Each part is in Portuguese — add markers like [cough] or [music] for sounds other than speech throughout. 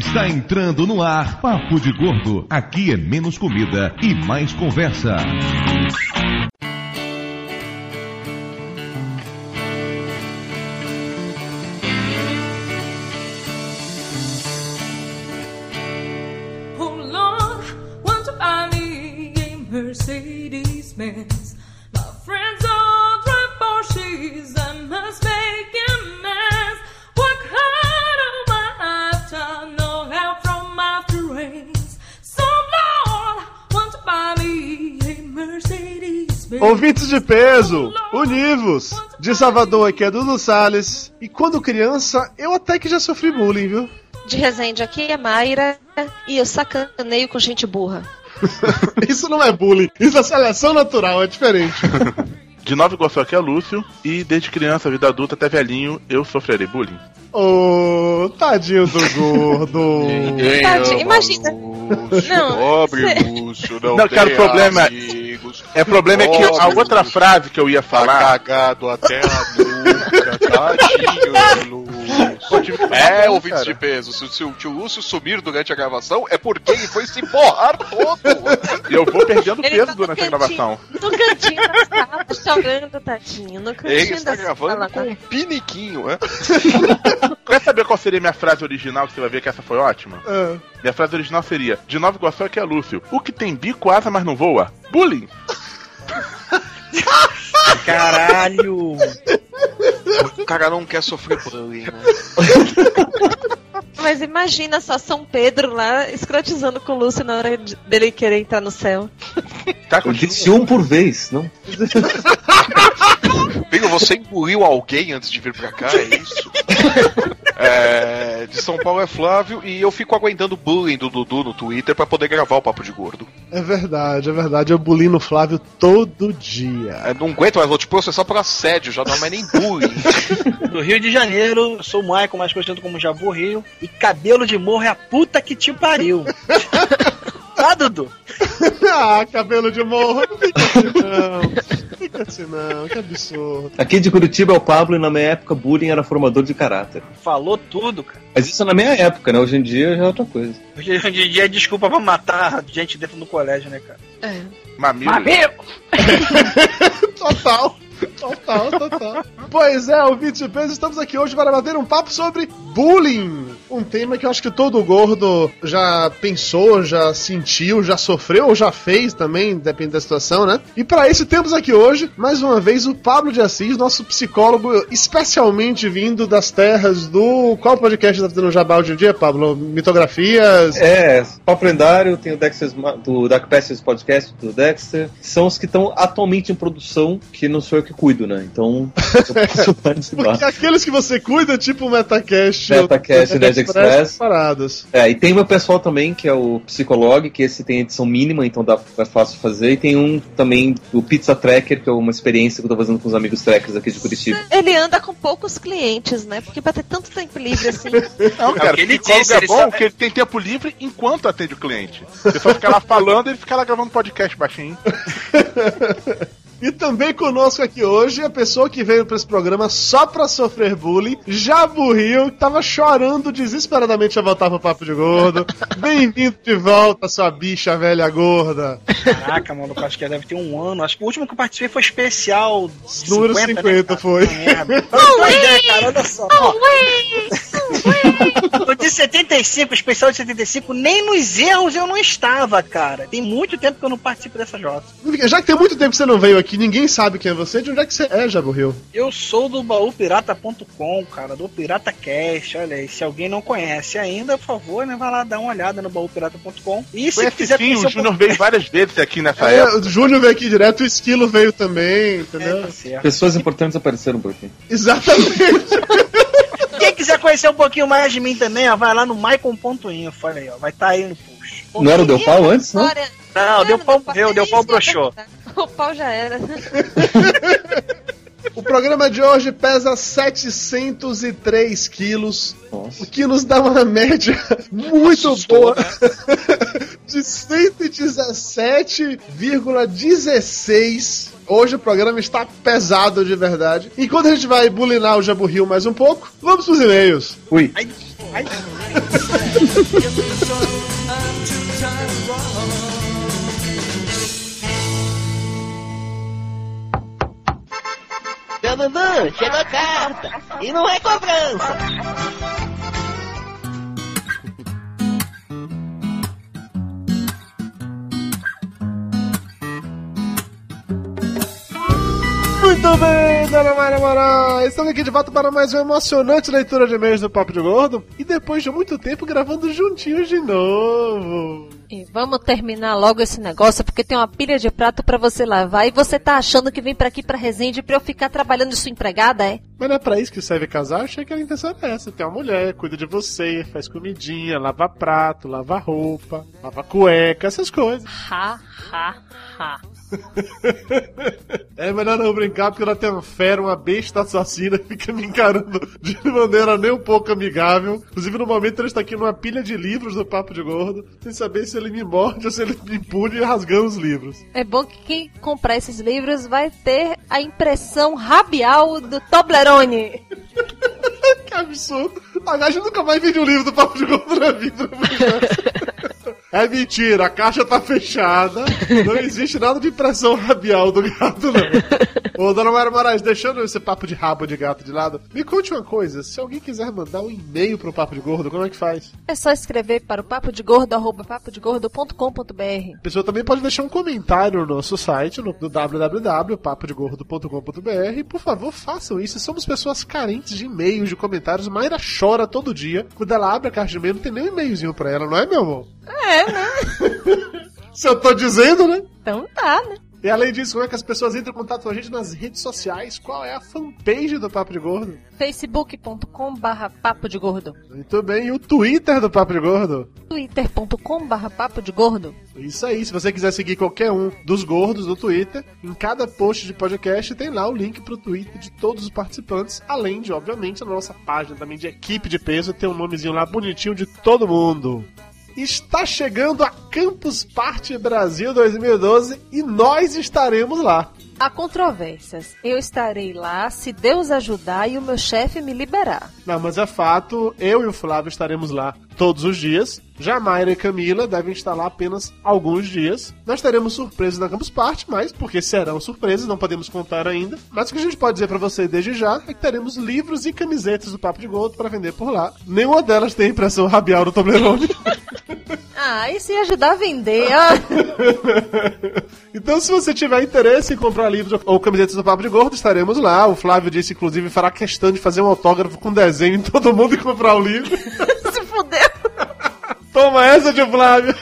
Está entrando no ar Papo de Gordo. Aqui é menos comida e mais conversa. Oh Lord, buy me a Mercedes? Ouvintes de peso, univos! De Salvador aqui é Dudu Salles. E quando criança, eu até que já sofri bullying, viu? De Resende aqui é Mayra e eu sacaneio com gente burra. [laughs] Isso não é bullying, isso é seleção natural, é diferente. [laughs] De Nova Iguaçu aqui é Lúcio, e desde criança, vida adulta até velhinho, eu sofrerei bullying. Ô, tadinho do gordo. [laughs] Ninguém Tadinho, imagina. Lúcio, Não, pobre cê- Lúcio, não, Não, cara, o problema é- amigos, É, o problema é que a outra Lúcio. frase que eu ia tá falar. cagado até a nuca, [laughs] tadinho do Lúcio. É, ouvintes cara. de peso, se, se o tio Lúcio sumir durante a gravação, é porque ele foi se borrar todo. E eu vou perdendo Ele peso tá durante a cantinho. gravação. No cantinho da sala, [laughs] chorando, tadinho. Cantinho Ele está gravando com um piniquinho, né? [laughs] Quer saber qual seria minha frase original? Que você vai ver que essa foi ótima? Ah, Minha frase original seria: De Nova Iguaçu aqui é Lúcio. O que tem bico, asa, mas não voa? Bullying. [laughs] Caralho! [laughs] O cara não quer sofrer bullying, né? Mas imagina só São Pedro lá escrotizando com o Lúcio na hora de- dele querer entrar no céu. Tá, Eu disse um por vez, não? [laughs] Bingo, você engoliu alguém antes de vir pra cá, é isso? [laughs] É, de São Paulo é Flávio e eu fico aguentando o bullying do Dudu no Twitter pra poder gravar o Papo de Gordo. é verdade, é verdade. Eu bulino o Flávio todo dia. É, não aguento mais, vou te processar por assédio, já não é mais nem bullying. [laughs] Do Rio de Janeiro, eu sou o Michael, mais conhecido como Jabu Rio. E cabelo de morro é a puta que te pariu. [laughs] Tá, Dudu? [laughs] ah, cabelo de morro, não fica assim não. Fica assim não, que absurdo. Aqui de Curitiba é o Pablo e na minha época bullying era formador de caráter. Falou tudo, cara. Mas isso na minha época, né? Hoje em dia já é outra coisa. Hoje hoje em dia é desculpa pra matar gente dentro do colégio, né, cara? É. Mamilo. [laughs] Total. Total, total. Pois é, peso, estamos aqui hoje para bater um papo sobre bullying. Um tema que eu acho que todo gordo já pensou, já sentiu, já sofreu ou já fez também, depende da situação, né? E para isso temos aqui hoje, mais uma vez, o Pablo de Assis, nosso psicólogo especialmente vindo das terras do. Qual podcast tá fazendo jabá hoje em dia, Pablo? Mitografias. É, Papo Lendário, tem o Dexter's, Ma- do Dark Passages Podcast do Dexter. São os que estão atualmente em produção, que não sou eu que cuido, né? Então. [laughs] Porque aqueles que você cuida, tipo o Metacast, Metacast, o Nerd Express. paradas. É, e tem o meu pessoal também, que é o Psicolog, que esse tem edição mínima, então dá, é fácil fazer. E tem um também, o Pizza Tracker, que é uma experiência que eu tô fazendo com os amigos trackers aqui de Curitiba. Ele anda com poucos clientes, né? Porque pra ter tanto tempo livre assim. [laughs] Não, cara, o que ele disse, é ele bom só- porque ele tem tempo livre enquanto atende o cliente. Você só fica lá falando e ele fica lá gravando podcast baixinho. [laughs] E também conosco aqui hoje a pessoa que veio pra esse programa só pra sofrer bullying, Jabu Rio, que tava chorando desesperadamente a voltar pro Papo de Gordo. [laughs] Bem-vindo de volta, sua bicha velha gorda. Caraca, mano, eu acho que deve ter um ano. Acho que o último que eu participei foi especial. Número 50 né, cara? foi. Merda. [laughs] É, cara, olha só. Ó, o de 75, especial de 75, nem nos erros eu não estava, cara. Tem muito tempo que eu não participo dessa jota. Já que tem muito tempo que você não veio aqui, ninguém sabe quem é você, de onde é que você é, Jabu Rio? Eu sou do baúpirata.com, cara, do Pirata Cast. Olha aí, se alguém não conhece ainda, por favor, né, vai lá dar uma olhada no baúpirata.com. E se Conhece quiser sim, conhecer o um Júnior veio várias vezes aqui nessa É, época. o Júnior veio aqui direto, o Esquilo veio também, É, entendeu? tá certo. Pessoas importantes apareceram por aqui. Exatamente. [laughs] Quem quiser conhecer um pouquinho mais de mim também, ó, vai lá no maicon.info, olha aí, ó, vai estar aí no Não era o Deu Pau antes, não? Não, deu pau, não, deu, deu pau isso que eu ia broxou. [laughs] O pau já era. [laughs] O programa de hoje pesa 703 quilos, o Nossa. que nos dá uma média [laughs] muito Assustou, boa de 117,16. Hoje o programa está pesado de verdade. Enquanto a gente vai bulinar o Jabu Rio mais um pouco, vamos pros e-mails. Ui. Ai, ai. Seu Dudu, chegou a carta. E não é cobrança. Muito bem, Dona Maria Moraes! Estamos aqui de volta para mais uma emocionante leitura de e-mails do Papo de Gordo. E depois de muito tempo gravando juntinhos de novo. E vamos terminar logo esse negócio, porque tem uma pilha de prato pra você lavar e você tá achando que vem pra aqui pra Resende pra eu ficar trabalhando de sua empregada, é? Mas não é pra isso que serve casar? Achei que a intenção era essa. Tem uma mulher, cuida de você, faz comidinha, lava prato, lava roupa, lava cueca, essas coisas. [laughs] Ha, ha, ha. É melhor não brincar porque ela tem uma fera, uma besta assassina, [laughs] fica me encarando de maneira nem um pouco amigável. Inclusive, no momento, ele está aqui numa pilha de livros do Papo de Gordo, sem saber se ele me morde ou se ele me pune rasgando os livros. É bom que quem comprar esses livros vai ter a impressão rabial do Toblerone. [laughs] que absurdo! A Gaja nunca mais vende um livro do Papo de Gordo na vida. [laughs] É mentira, a caixa tá fechada. Não existe nada de impressão rabial do gato, não. Ô, dona Mara Moraes, deixando esse papo de rabo de gato de lado, me conte uma coisa: se alguém quiser mandar um e-mail pro Papo de Gordo, como é que faz? É só escrever para o papo de gordo, arroba papodegordo.com.br. A pessoa também pode deixar um comentário no nosso site, no, no www.papodegordo.com.br. Por favor, façam isso. Somos pessoas carentes de e-mails, de comentários. Mayra chora todo dia. Quando ela abre a caixa de e-mail, não tem nem um e-mailzinho pra ela, não é, meu amor? É, né? [laughs] Se eu tô dizendo, né? Então tá, né? E além disso, como é que as pessoas entram em contato com a gente nas redes sociais? Qual é a fanpage do Papo de Gordo? facebook.com barra papo de gordo. Muito bem, e o Twitter do Papo de Gordo? twitter.com barra papo de gordo. Isso aí, se você quiser seguir qualquer um dos gordos do Twitter, em cada post de podcast tem lá o link pro Twitter de todos os participantes, além de, obviamente, na nossa página também de equipe de peso, tem um nomezinho lá bonitinho de todo mundo. Está chegando a Campus Party Brasil 2012 e nós estaremos lá. Há controvérsias. Eu estarei lá se Deus ajudar e o meu chefe me liberar. Não, mas é fato, eu e o Flávio estaremos lá todos os dias. Já Mayra e Camila devem estar lá apenas alguns dias. Nós teremos surpresas na Campus Party, mas porque serão surpresas, não podemos contar ainda. Mas o que a gente pode dizer para você desde já é que teremos livros e camisetas do Papo de Gordo para vender por lá. Nenhuma delas tem impressão rabial do Toblerone. [laughs] Ah, isso ia ajudar a vender. Ah. [laughs] então, se você tiver interesse em comprar livros ou camisetas do Papo de Gordo, estaremos lá. O Flávio disse, inclusive, fará questão de fazer um autógrafo com desenho em todo mundo e comprar o livro. [laughs] Se fudeu. Toma essa, tio Flávio!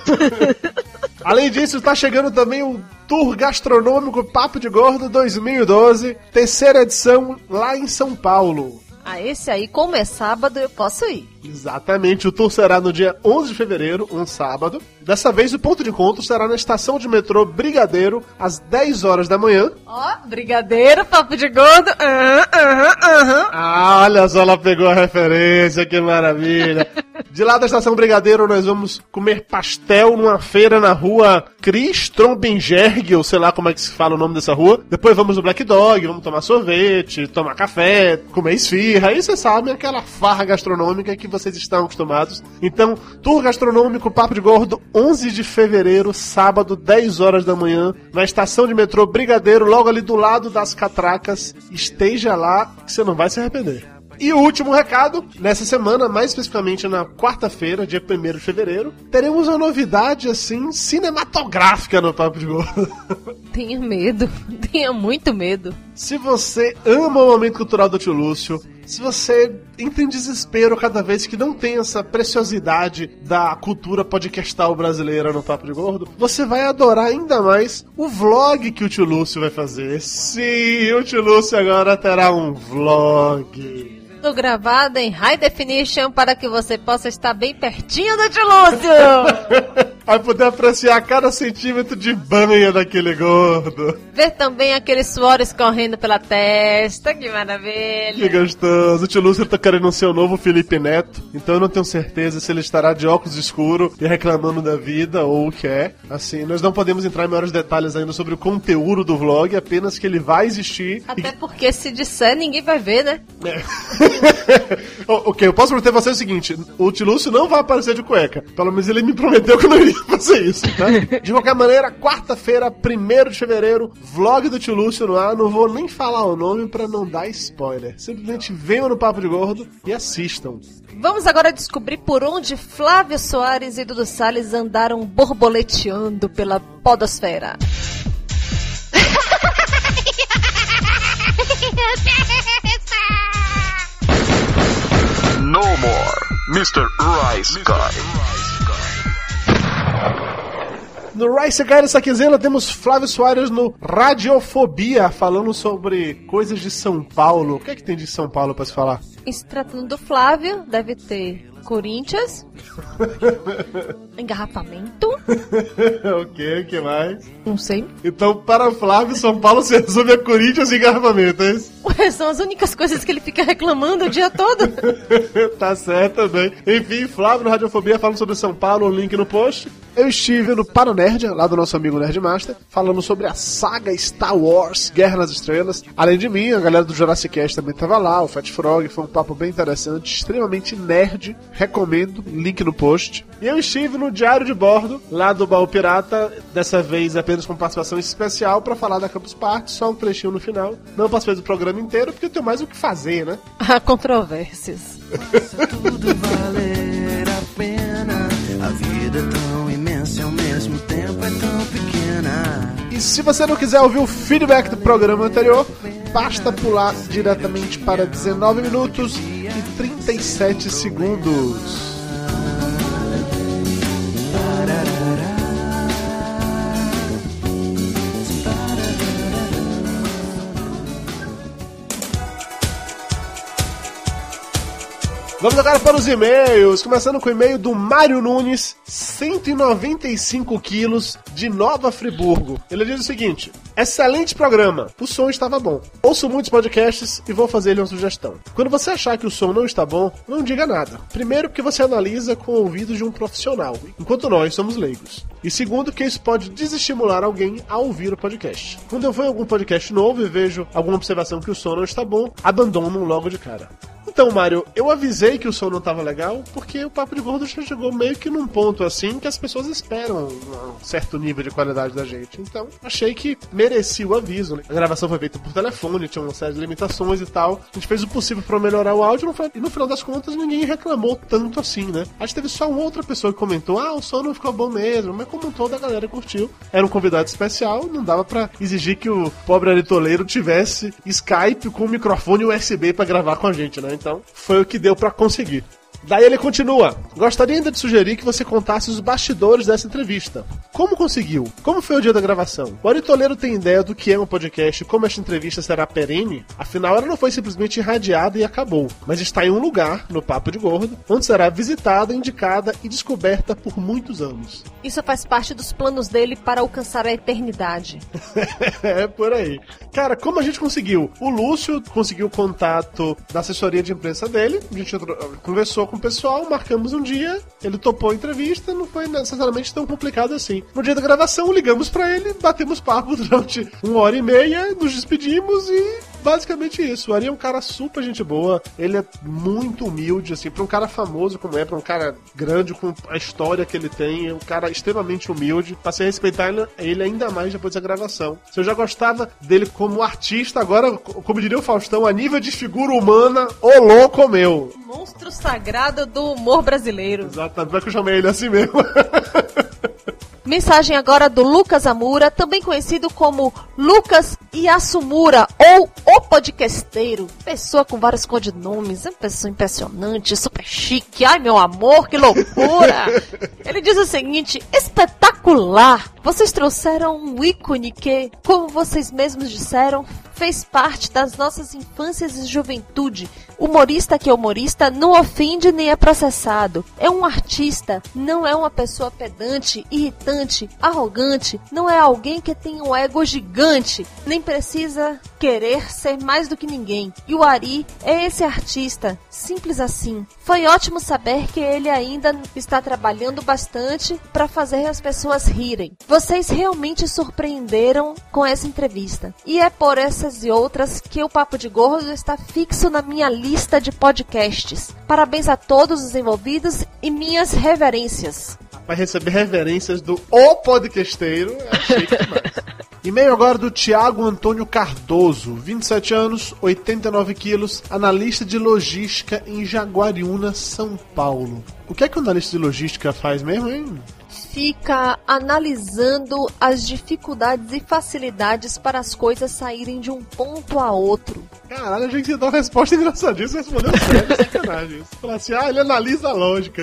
[laughs] Além disso, está chegando também o Tour Gastronômico Papo de Gordo 2012, terceira edição lá em São Paulo. Ah, esse aí, como é sábado, eu posso ir. Exatamente, o tour será no dia 11 de fevereiro, um sábado. Dessa vez, o ponto de encontro será na estação de metrô Brigadeiro, às 10 horas da manhã. Ó, brigadeiro, papo de gordo. Aham, aham, aham. Ah, olha só, ela pegou a referência, que maravilha. [laughs] De lá da estação Brigadeiro, nós vamos comer pastel numa feira na rua Cris Trombengerg, ou sei lá como é que se fala o nome dessa rua. Depois vamos no Black Dog, vamos tomar sorvete, tomar café, comer esfirra. Aí vocês sabem, aquela farra gastronômica que vocês estão acostumados. Então, Tour Gastronômico Papo de Gordo, 11 de fevereiro, sábado, 10 horas da manhã, na estação de metrô Brigadeiro, logo ali do lado das catracas. Esteja lá, que você não vai se arrepender. E o último recado, nessa semana, mais especificamente na quarta-feira, dia 1 de fevereiro, teremos uma novidade, assim, cinematográfica no Papo de Gordo. [laughs] Tenha medo. Tenha muito medo. Se você ama o momento cultural do tio Lúcio, se você entra em desespero cada vez que não tem essa preciosidade da cultura podcastal brasileira no Papo de Gordo, você vai adorar ainda mais o vlog que o tio Lúcio vai fazer. Sim, o tio Lúcio agora terá um vlog. Tudo gravado em high definition para que você possa estar bem pertinho do tio [laughs] Vai poder apreciar cada centímetro de banha daquele gordo. Ver também aquele suor escorrendo pela testa, que maravilha. Que gostoso. O tio Lúcio tá querendo ser o novo Felipe Neto, então eu não tenho certeza se ele estará de óculos escuro e reclamando da vida ou o que é. Assim, nós não podemos entrar em maiores detalhes ainda sobre o conteúdo do vlog, apenas que ele vai existir. Até porque se disser, ninguém vai ver, né? [laughs] O- ok, eu posso prometer você o seguinte: o tio Lúcio não vai aparecer de cueca. Pelo menos ele me prometeu que não iria [laughs] fazer isso, tá? De qualquer maneira, quarta-feira, 1 de fevereiro, vlog do tio Lúcio no ar. Não vou nem falar o nome pra não dar spoiler. Simplesmente venham no Papo de Gordo e assistam. Vamos agora descobrir por onde Flávio Soares e Dudu Salles andaram borboleteando pela podosfera. No more, Mr. Rice Guy. No Rice Guy dessa quinzena temos Flávio Soares no Radiofobia, falando sobre coisas de São Paulo. O que é que tem de São Paulo pra se falar? Em se tratando do Flávio, deve ter Corinthians, [laughs] engarrafamento, [laughs] ok, o que mais? não sei. Então, para Flávio, São Paulo se resume a Corinthians e engarrafamento, é isso? Ué, são as únicas coisas que ele fica reclamando o dia todo. [laughs] tá certo também. Enfim, Flávio no Radiofobia falando sobre São Paulo, o link no post. Eu estive no Paro Nerd, lá do nosso amigo Nerdmaster, falando sobre a saga Star Wars, Guerra nas Estrelas. Além de mim, a galera do Jurassic Cast também tava lá, o Fat Frog, foi um papo bem interessante, extremamente nerd, recomendo, link no post. E eu estive no Diário de Bordo, lá do Baú Pirata, dessa vez apenas com participação especial para falar da Campus Party, só um trechinho no final. Não participei do programa inteiro, porque eu tenho mais o que fazer, né? Há controvérsias. tudo valer a pena. A vida é tão imensa e ao mesmo tempo é tão pequena. E se você não quiser ouvir o feedback do programa anterior, basta pular diretamente para 19 minutos e 37 segundos. Vamos agora para os e-mails, começando com o e-mail do Mário Nunes, 195 quilos, de Nova Friburgo. Ele diz o seguinte: Excelente programa, o som estava bom. Ouço muitos podcasts e vou fazer-lhe uma sugestão. Quando você achar que o som não está bom, não diga nada. Primeiro, porque você analisa com o ouvido de um profissional, enquanto nós somos leigos. E segundo, que isso pode desestimular alguém a ouvir o podcast. Quando eu vou em algum podcast novo e vejo alguma observação que o som não está bom, abandono logo de cara. Então, Mário, eu avisei que o som não tava legal porque o Papo de Gordo já chegou meio que num ponto assim que as pessoas esperam um certo nível de qualidade da gente. Então, achei que merecia o aviso. Né? A gravação foi feita por telefone, tinha uma série de limitações e tal. A gente fez o possível pra melhorar o áudio e no final das contas ninguém reclamou tanto assim, né? Acho que teve só uma outra pessoa que comentou: ah, o som não ficou bom mesmo, mas como toda a galera curtiu. Era um convidado especial, não dava pra exigir que o pobre aritoleiro tivesse Skype com microfone USB pra gravar com a gente, né? Então, foi o que deu pra conseguir. Daí ele continua. Gostaria ainda de sugerir que você contasse os bastidores dessa entrevista. Como conseguiu? Como foi o dia da gravação? O Aritoleiro tem ideia do que é um podcast e como esta entrevista será perene? Afinal, ela não foi simplesmente irradiada e acabou, mas está em um lugar, no Papo de Gordo, onde será visitada, indicada e descoberta por muitos anos. Isso faz parte dos planos dele para alcançar a eternidade. [laughs] é por aí. Cara, como a gente conseguiu? O Lúcio conseguiu o contato da assessoria de imprensa dele, a gente conversou com o pessoal, marcamos um dia, ele topou a entrevista, não foi necessariamente tão complicado assim. No dia da gravação, ligamos para ele, batemos papo durante uma hora e meia, nos despedimos e basicamente isso. O Ari é um cara super gente boa, ele é muito humilde, assim, pra um cara famoso como é, pra um cara grande, com a história que ele tem, é um cara extremamente humilde. Passei a respeitar ele ainda mais depois da gravação. Se eu já gostava dele como artista, agora, como diria o Faustão, a nível de figura humana, ô louco meu. Monstro sagrado do humor brasileiro. Exatamente, vai que eu chamei ele assim mesmo. [laughs] Mensagem agora do Lucas Amura, também conhecido como Lucas Iasumura, ou o podcasteiro. Pessoa com vários codinomes, é uma pessoa impressionante, super chique. Ai, meu amor, que loucura! [laughs] Ele diz o seguinte: espetacular! Vocês trouxeram um ícone que, como vocês mesmos disseram, fez parte das nossas infâncias e juventude. Humorista que é humorista não ofende nem é processado. É um artista, não é uma pessoa pedante, irritante, arrogante, não é alguém que tem um ego gigante, nem precisa querer ser mais do que ninguém. E o Ari é esse artista, simples assim. Foi ótimo saber que ele ainda está trabalhando bastante para fazer as pessoas rirem. Vocês realmente surpreenderam com essa entrevista. E é por essas e outras que o Papo de Gordo está fixo na minha lista de podcasts. Parabéns a todos os envolvidos e minhas reverências. Vai receber reverências do O Podcasteiro. É chique demais. [laughs] E-mail agora do Tiago Antônio Cardoso, 27 anos, 89 quilos, analista de logística em Jaguariúna, São Paulo. O que é que o analista de logística faz mesmo, hein? Fica analisando as dificuldades e facilidades para as coisas saírem de um ponto a outro. Caralho, a gente dá uma resposta engraçadíssima, respondeu sério, sacanagem. [laughs] Fala assim, ah, ele analisa a lógica.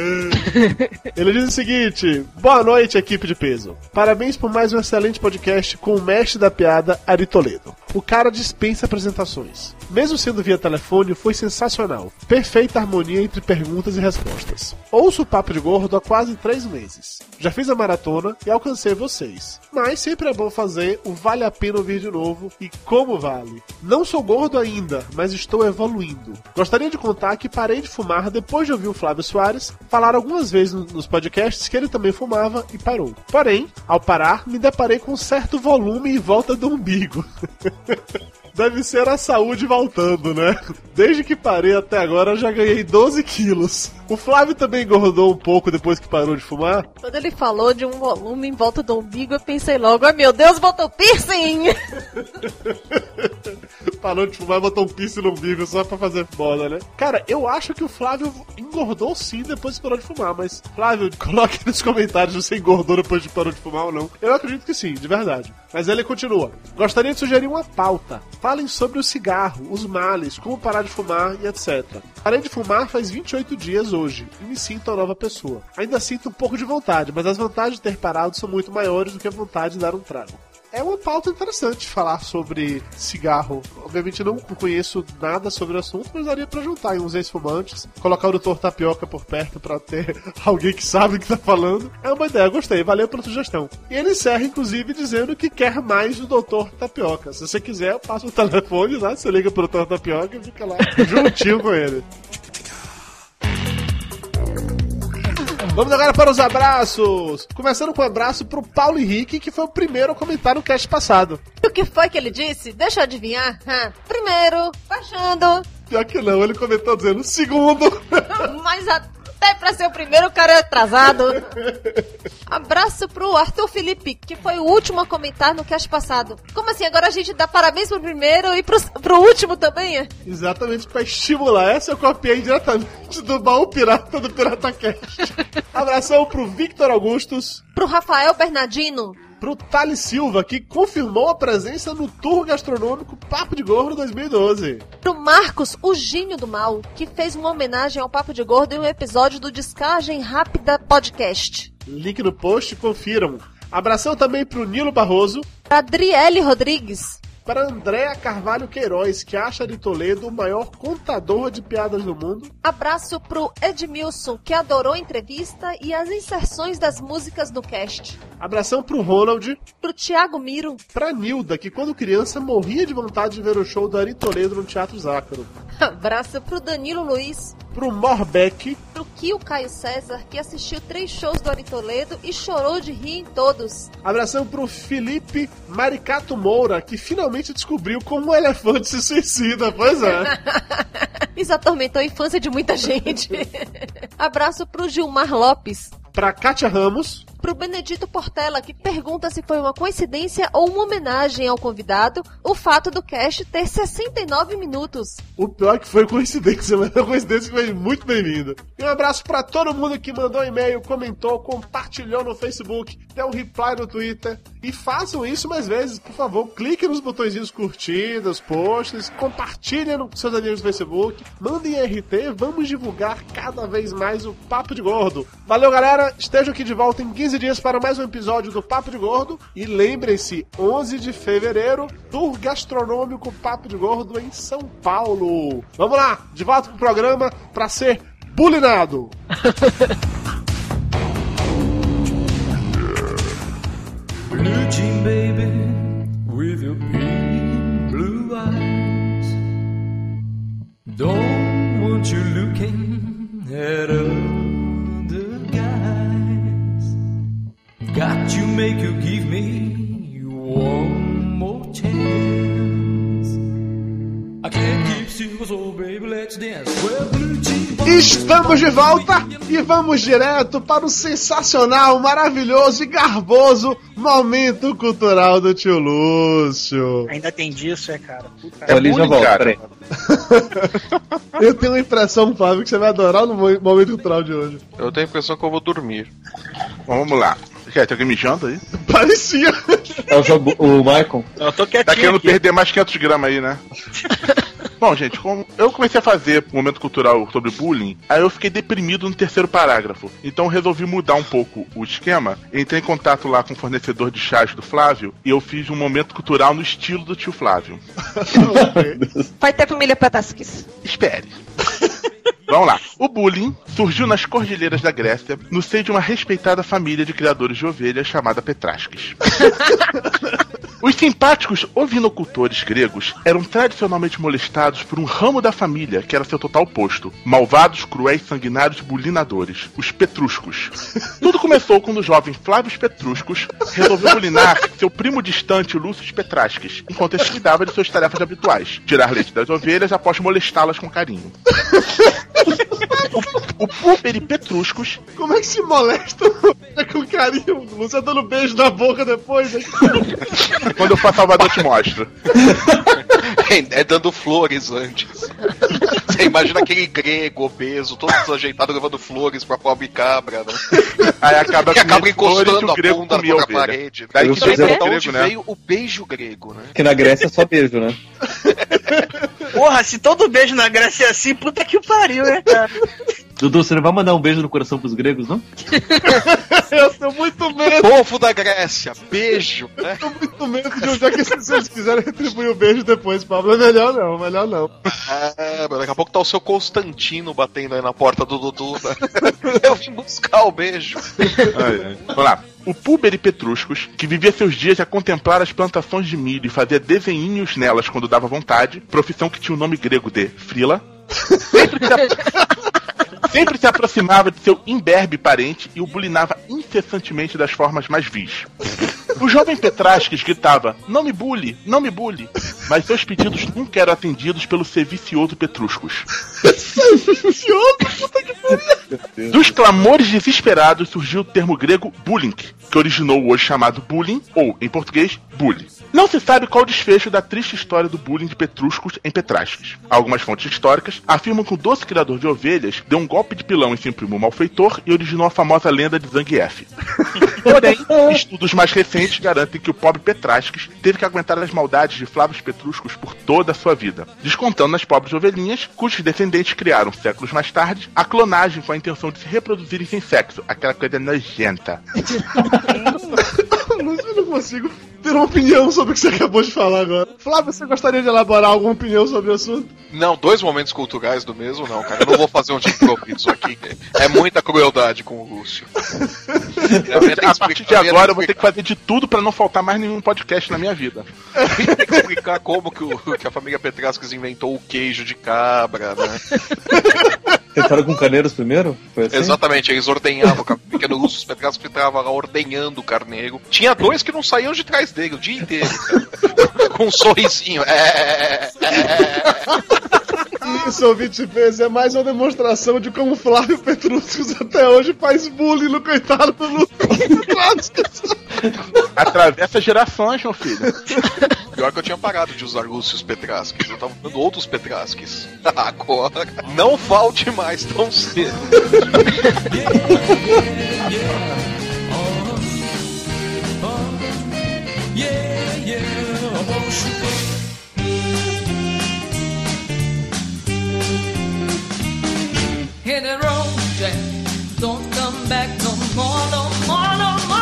ele diz o seguinte, boa noite, equipe de peso. Parabéns por mais um excelente podcast com o mestre da piada, Ari Toledo. O cara dispensa apresentações. Mesmo sendo via telefone, foi sensacional. Perfeita harmonia entre perguntas e respostas. Ouço o Papo de Gordo há quase três meses. Já fiz a maratona e alcancei vocês. Mas sempre é bom fazer o Vale a Pena Ouvir de Novo e como vale. Não sou gordo ainda, mas estou evoluindo. Gostaria de contar que parei de fumar depois de ouvir o Flávio Soares falar algumas vezes no- nos podcasts que ele também fumava e parou. Porém, ao parar, me deparei com um certo volume em volta do umbigo. [laughs] Deve ser a saúde voltando, né? Desde que parei até agora já ganhei 12 quilos. O Flávio também engordou um pouco depois que parou de fumar. Quando ele falou de um volume em volta do umbigo, eu pensei logo, ai meu Deus, botou piercing! [laughs] Parou de fumar e botou um piercing no umbigo só pra fazer moda, né? Cara, eu acho que o Flávio engordou sim depois que parou de fumar, mas Flávio, [laughs] coloque nos comentários se você engordou depois que parou de fumar ou não. Eu acredito que sim, de verdade. Mas ele continua. Gostaria de sugerir uma pauta. Falem sobre o cigarro, os males, como parar de fumar e etc. Parei de fumar faz 28 dias hoje e me sinto uma nova pessoa. Ainda sinto um pouco de vontade, mas as vantagens de ter parado são muito maiores do que a vontade de dar um trago. É uma pauta interessante falar sobre cigarro. Obviamente não conheço nada sobre o assunto, mas daria pra juntar em uns ex-fumantes, colocar o doutor Tapioca por perto pra ter [laughs] alguém que sabe o que tá falando. É uma ideia, gostei, valeu pela sugestão. E ele encerra, inclusive, dizendo que quer mais do doutor Tapioca. Se você quiser, eu passo o telefone, né? Você liga pro doutor Tapioca e fica lá juntinho com ele. Vamos agora para os abraços. Começando com um abraço pro Paulo Henrique, que foi o primeiro a comentar no cast passado. o que foi que ele disse? Deixa eu adivinhar. Hã? Primeiro, baixando, Pior que não, ele comentou dizendo segundo. [laughs] mas até pra ser o primeiro, o cara é atrasado. Abraço pro Arthur Felipe, que foi o último a comentar no cast passado. Como assim? Agora a gente dá parabéns pro primeiro e pro, pro último também? Exatamente para estimular. Essa eu copiei diretamente do baú pirata do Pirata Cast. [laughs] Abração pro Victor Augustus, Pro Rafael Bernardino, pro Thales Silva, que confirmou a presença no Tour Gastronômico Papo de Gordo 2012. pro Marcos, o gênio do mal, que fez uma homenagem ao Papo de Gordo em um episódio do Descagem Rápida Podcast. Link no post, confiram. Abração também pro Nilo Barroso, Pra Adriele Rodrigues, para Andréa Carvalho Queiroz, que acha de Toledo o maior contador de piadas do mundo. Abraço pro Edmilson, que adorou a entrevista e as inserções das músicas no cast. Abração pro Ronald, Pro Thiago Miro, pra Nilda, que quando criança morria de vontade de ver o show do Ari Toledo no Teatro Zácaro. [laughs] abraço pro Danilo Luiz, Pro Morbeck, pro Kio Caio César, que assistiu três shows do Ari Toledo e chorou de rir em todos. abração pro Felipe Maricato Moura, que finalmente descobriu como um elefante se suicida. Pois é. [laughs] Isso atormentou a infância de muita gente. [laughs] abraço pro Gilmar Lopes, Pra Kátia Ramos, pro Benedito Portela, que pergunta se foi uma coincidência ou uma homenagem ao convidado o fato do cast ter 69 minutos. o pior que foi coincidência, [laughs] mas é uma coincidência que foi muito bem-vinda. E um abraço pra todo mundo que mandou e-mail, comentou, compartilhou no Facebook, deu um reply no Twitter. E façam isso mais vezes, por favor. Clique nos botõezinhos curtidas, posts, compartilhem com seus amigos no Facebook, mandem RT, vamos divulgar cada vez mais o Papo de Gordo. Valeu, galera. Estejam aqui de volta em 15 11 dias para mais um episódio do Papo de Gordo. E lembrem-se, 11 de fevereiro, tour gastronômico Papo de Gordo em São Paulo. Vamos lá, de volta pro programa para ser bulinado. Blue baby with your Estamos de volta e vamos direto para o sensacional, maravilhoso e garboso momento cultural do tio Lúcio. Ainda tem disso, é, cara? Puta É volto, cara. [laughs] Eu tenho a impressão, Fábio, que você vai adorar no mo- momento cultural de hoje. Eu tenho a impressão que eu vou dormir. Bom, vamos lá. Quer, tem alguém mijando aí? [laughs] Parecia. É o, jogo, o Michael. Eu tô Tá quietinho querendo aqui. perder mais 500 gramas aí, né? [laughs] Bom, gente, como eu comecei a fazer um momento cultural sobre bullying, aí eu fiquei deprimido no terceiro parágrafo. Então eu resolvi mudar um pouco o esquema. Entrei em contato lá com o fornecedor de chás do Flávio e eu fiz um momento cultural no estilo do tio Flávio. [laughs] Vai ter família Petasquis. Espere. [laughs] Vamos lá. O bullying surgiu nas cordilheiras da Grécia, no seio de uma respeitada família de criadores de ovelhas chamada Petrasques. [laughs] Os simpáticos ovinocultores gregos eram tradicionalmente molestados por um ramo da família que era seu total oposto: malvados, cruéis, sanguinários bulinadores, os Petruscos. [laughs] Tudo começou quando o jovem Flávio Petruscos resolveu bulinar seu primo distante Lúcio Petrasques, enquanto este cuidava de suas tarefas habituais: tirar leite das ovelhas após molestá-las com carinho. [laughs] O Púperi Petruscos Como é que se molesta com carinho? Você dando beijo na boca depois? né? [laughs] Quando eu for a Salvador, eu te mostro. [laughs] É dando flores antes. Você imagina aquele grego obeso, todo desajeitado, levando flores pra pobre cabra, né? Aí acaba Que acaba e encostando a grego bunda contra a ovelha. parede. Daí que Da grego, onde né? veio o beijo grego, né? Que na Grécia é só beijo, né? Porra, se todo beijo na Grécia é assim, puta que pariu, né, cara? Dudu, você não vai mandar um beijo no coração pros gregos, não? [laughs] Eu tenho muito medo, Povo da Grécia, beijo, né? muito medo de onde é que se vocês quiserem retribuir o beijo depois, Pablo. É melhor não, melhor não. É, mas daqui a pouco tá o seu Constantino batendo aí na porta do Dudu. né? Eu vim buscar o beijo. Ai, ai. Vamos lá. O Púberi Petruscos, que vivia seus dias a contemplar as plantações de milho e fazia desenhinhos nelas quando dava vontade, profissão que tinha o nome grego de Frila, [laughs] sempre se, aproximava de seu imberbe parente e o bulinava incessantemente das formas mais vis. O jovem Petrasques gritava: Não me bully, não me bully. Mas seus pedidos nunca eram atendidos pelo ser vicioso Petruscos. [laughs] Dos clamores desesperados surgiu o termo grego bullying, que originou o hoje chamado bullying, ou, em português, bully. Não se sabe qual o desfecho da triste história do bullying de Petruscos em Petrasques. Algumas fontes históricas afirmam que o doce criador de ovelhas deu um golpe de pilão em seu primo malfeitor e originou a famosa lenda de Zangief. [laughs] Porém, estudos mais recentes garantem que o pobre Petrasques teve que aguentar as maldades de Flávio Petruscos por toda a sua vida, descontando nas pobres ovelhinhas, cujos descendentes criaram, séculos mais tarde, a clonagem com a intenção de se reproduzirem sem sexo, aquela coisa nojenta. Lúcio, eu não consigo ter uma opinião sobre o que você acabou de falar agora. Flávio, você gostaria de elaborar alguma opinião sobre o assunto? Não, dois momentos culturais do mesmo, não, cara. Eu não vou fazer um de improviso aqui. É muita crueldade com o Lúcio. [laughs] A partir de agora eu vou ter que fazer de tudo pra não faltar mais nenhum podcast na minha vida. Tem que explicar como que, o- que a família Petrascos inventou o queijo de cabra, né? Tentaram com carneiros primeiro? Foi assim? Exatamente, eles ordenhavam, o pequeno Lúcio Petrascos ficava lá ordenhando o carneiro. Tinha dois que não saíam de trás dele o dia inteiro, cara. [laughs] com um sorrisinho. É, é, é. [laughs] Isso, ouvinte fez, é mais uma demonstração de como Flávio Petruscos até hoje faz bullying no coitado do Lúcio. [laughs] Atravessa gerações, meu filho. Pior que eu tinha parado de usar Lúcius Petrasques, eu tava usando outros Petrasques. Agora, não falte mais tão cedo. Yeah, yeah, I want you. Hit the road, Jack. Don't come back no more, no more, no more.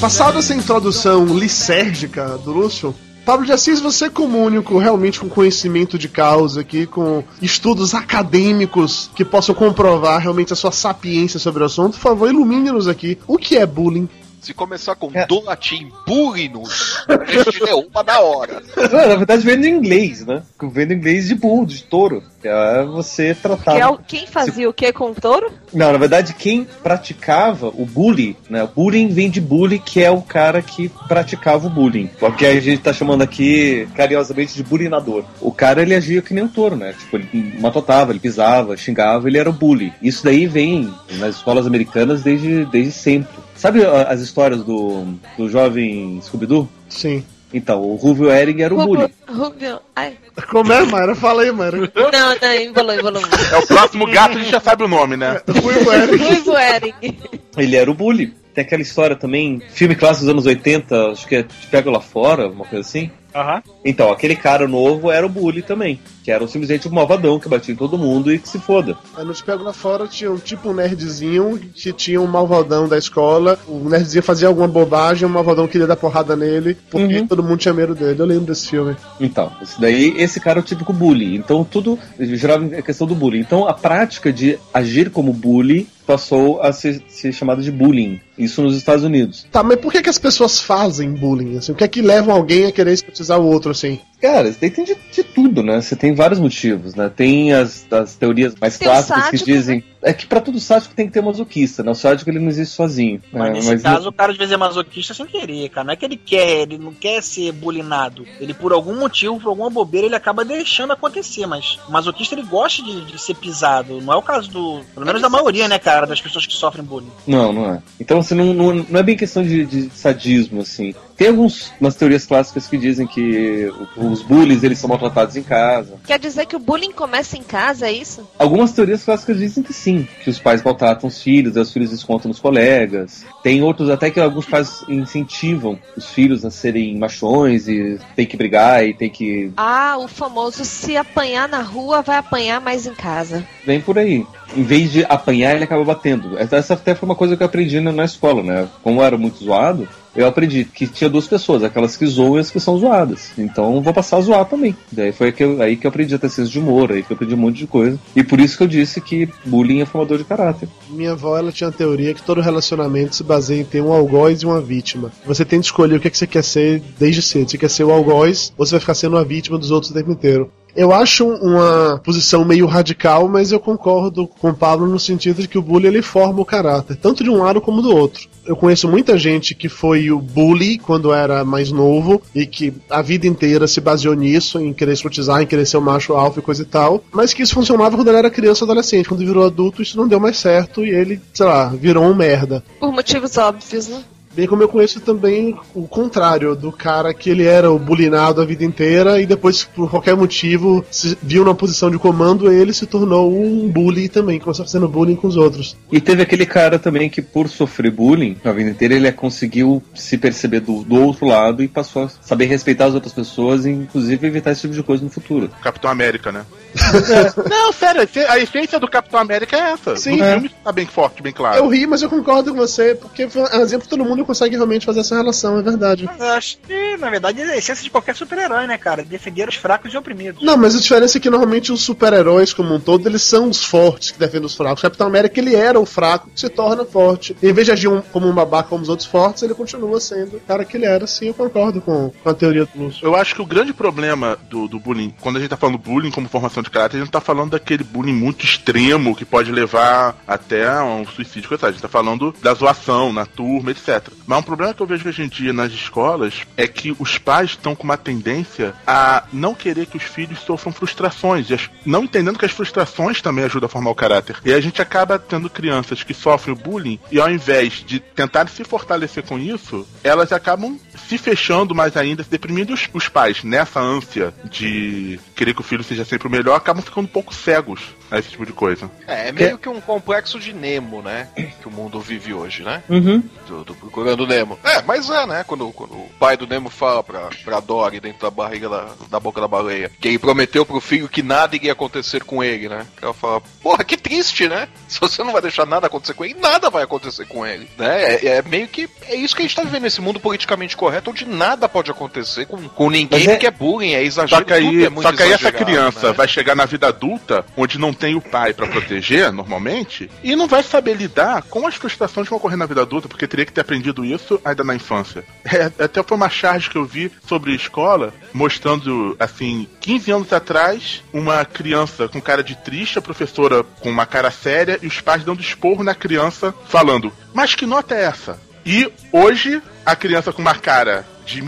Passada essa introdução lisérgica do Lúcio, Pablo de Assis, você como único realmente com conhecimento de causa aqui, com estudos acadêmicos que possam comprovar realmente a sua sapiência sobre o assunto, por favor, ilumine-nos aqui. O que é bullying? Se começar com do latim bullying-nos, a gente deu uma da hora. Não, na verdade vem do inglês, né? Vem do inglês de bull, de touro. Que é você tratar. Que é o- quem fazia o que com o touro? Não, na verdade, quem praticava o bullying, né? O bullying vem de bully, que é o cara que praticava o bullying. Porque a gente tá chamando aqui carinhosamente de bullyinador. O cara, ele agia que nem um touro, né? Tipo, ele matotava, ele pisava, xingava, ele era o bully. Isso daí vem nas escolas americanas desde, desde sempre. Sabe as histórias do, do jovem Scooby-Doo? Sim. Então, o Rubio Ehring era o bully. Rubio. Ai. Como é, Mayra? Fala aí, Mayra. Não, não, embolou, embolou. É o próximo gato, a gente já sabe o nome, né? Ruivo Eric. Ruivo Eric. Ele era o bully. Tem aquela história também, filme clássico dos anos 80, acho que é Te Pego Lá Fora, uma coisa assim. Aham. Então, aquele cara novo era o bully também, que era simplesmente um malvadão que batia em todo mundo e que se foda. Aí no Te Pego Lá Fora tinha um tipo um nerdzinho que tinha um malvadão da escola. O nerdzinho fazia alguma bobagem, o malvadão queria dar porrada nele, porque todo mundo tinha medo dele. Eu lembro desse filme. Então, esse daí, esse cara é o típico bully. Então, tudo gerava a questão do bullying. Então, a prática de agir como bully passou a ser, ser chamada de bullying. Isso nos Estados Unidos. Tá, mas por que, que as pessoas fazem bullying? Assim? O que é que leva alguém a querer escrotizar o outro assim? Cara, isso daí tem de, de tudo, né? Você tem vários motivos, né? Tem as, as teorias mais Tem clássicas que dizem. É que pra todo sádico tem que ter masoquista, né? O sádico ele não existe sozinho. Mas né? nesse caso, o cara às vezes é masoquista sem querer, cara. Não é que ele quer, ele não quer ser bulinado. Ele, por algum motivo, por alguma bobeira, ele acaba deixando acontecer. Mas o masoquista, ele gosta de, de ser pisado. Não é o caso do. Pelo menos da maioria, né, cara, das pessoas que sofrem bullying. Não, não é. Então, assim, não, não, não é bem questão de, de sadismo, assim. Tem algumas umas teorias clássicas que dizem que os bullies, eles são maltratados em casa. Quer dizer que o bullying começa em casa, é isso? Algumas teorias clássicas dizem que sim, que os pais maltratam os filhos, e os filhos descontam nos colegas. Tem outros até que alguns pais incentivam os filhos a serem machões e tem que brigar e tem que... Ah, o famoso se apanhar na rua, vai apanhar mais em casa. Vem por aí. Em vez de apanhar, ele acaba batendo. Essa até foi uma coisa que eu aprendi na, na escola, né? Como eu era muito zoado, eu aprendi que tinha duas pessoas, aquelas que zoam e as que são zoadas. Então vou passar a zoar também. Daí foi que eu- aí que eu aprendi a ter senso de humor, aí que eu aprendi um monte de coisa. E por isso que eu disse que bullying é formador de caráter. Minha avó ela tinha a teoria que todo relacionamento se baseia em ter um algoz e uma vítima. Você tem que escolher o que, é que você quer ser desde cedo. Você quer ser o algoz ou você vai ficar sendo a vítima dos outros o tempo inteiro. Eu acho uma posição meio radical, mas eu concordo com o Pablo no sentido de que o bullying ele forma o caráter, tanto de um lado como do outro. Eu conheço muita gente que foi o bully quando era mais novo e que a vida inteira se baseou nisso, em querer escrotizar, em querer ser o macho alfa e coisa e tal, mas que isso funcionava quando ele era criança ou adolescente. Quando virou adulto, isso não deu mais certo e ele, sei lá, virou um merda. Por motivos óbvios, né? Bem como eu conheço também o contrário, do cara que ele era o bulinado a vida inteira e depois, por qualquer motivo, se viu na posição de comando ele se tornou um bully também, começou fazendo bullying com os outros. E teve aquele cara também que, por sofrer bullying a vida inteira, ele conseguiu se perceber do, do outro lado e passou a saber respeitar as outras pessoas e, inclusive, evitar esse tipo de coisa no futuro. Capitão América, né? [laughs] Não, sério, a essência do Capitão América é essa. Sim. no É. filme tá bem forte, bem claro. Eu ri, mas eu concordo com você, porque foi um exemplo que todo mundo consegue realmente fazer essa relação, é verdade. Mas eu acho que, na verdade, é a essência de qualquer super-herói, né, cara? Defender os fracos e oprimidos. Não, mas a diferença é que normalmente os super-heróis como um todo, eles são os fortes que defendem os fracos. O Capitão América, ele era o fraco que se torna forte. Em vez de agir um- como um babaca como os outros fortes, ele continua sendo o cara que ele era. Sim, eu concordo com, com a teoria do Lúcio. Eu acho que o grande problema do, do bullying, quando a gente tá falando bullying como formação de caráter, a gente não tá falando daquele bullying muito extremo que pode levar até um suicídio, coisa. A gente tá falando da zoação na turma, etc. Mas um problema que eu vejo hoje em dia nas escolas é que os pais estão com uma tendência a não querer que os filhos sofram frustrações, e não entendendo que as frustrações também ajudam a formar o caráter. E a gente acaba tendo crianças que sofrem bullying e ao invés de tentar se fortalecer com isso, elas acabam se fechando mais ainda, se deprimindo os, os pais, nessa ânsia de querer que o filho seja sempre o melhor, acabam ficando um pouco cegos a esse tipo de coisa. É, é meio que um complexo de Nemo, né? Que o mundo vive hoje, né? Uhum. Do- do- Procurando Nemo. É, mas é, né? Quando, quando o pai do Nemo fala pra, pra Dory dentro da barriga da, da boca da baleia que ele prometeu pro filho que nada iria acontecer com ele, né? Que ela fala, porra, que triste, né? [laughs] Se você não vai deixar nada acontecer com ele, nada vai acontecer com ele, né? É, é meio que é isso que a gente tá vivendo nesse mundo politicamente correto, onde nada pode acontecer com, com ninguém, é- porque é bullying, é exagero, Só que aí, tudo é muito só que aí essa criança né? vai chegar na vida adulta, onde não tem o pai pra proteger, [laughs] normalmente, e não vai saber lidar com as frustrações que vão ocorrer na vida adulta, porque teria que ter aprendido isso ainda na infância. É, até foi uma charge que eu vi sobre escola, mostrando, assim, 15 anos atrás, uma criança com cara de triste, a professora com uma cara séria, e os pais dando esporro na criança, falando, mas que nota é essa? E hoje, a criança com uma cara de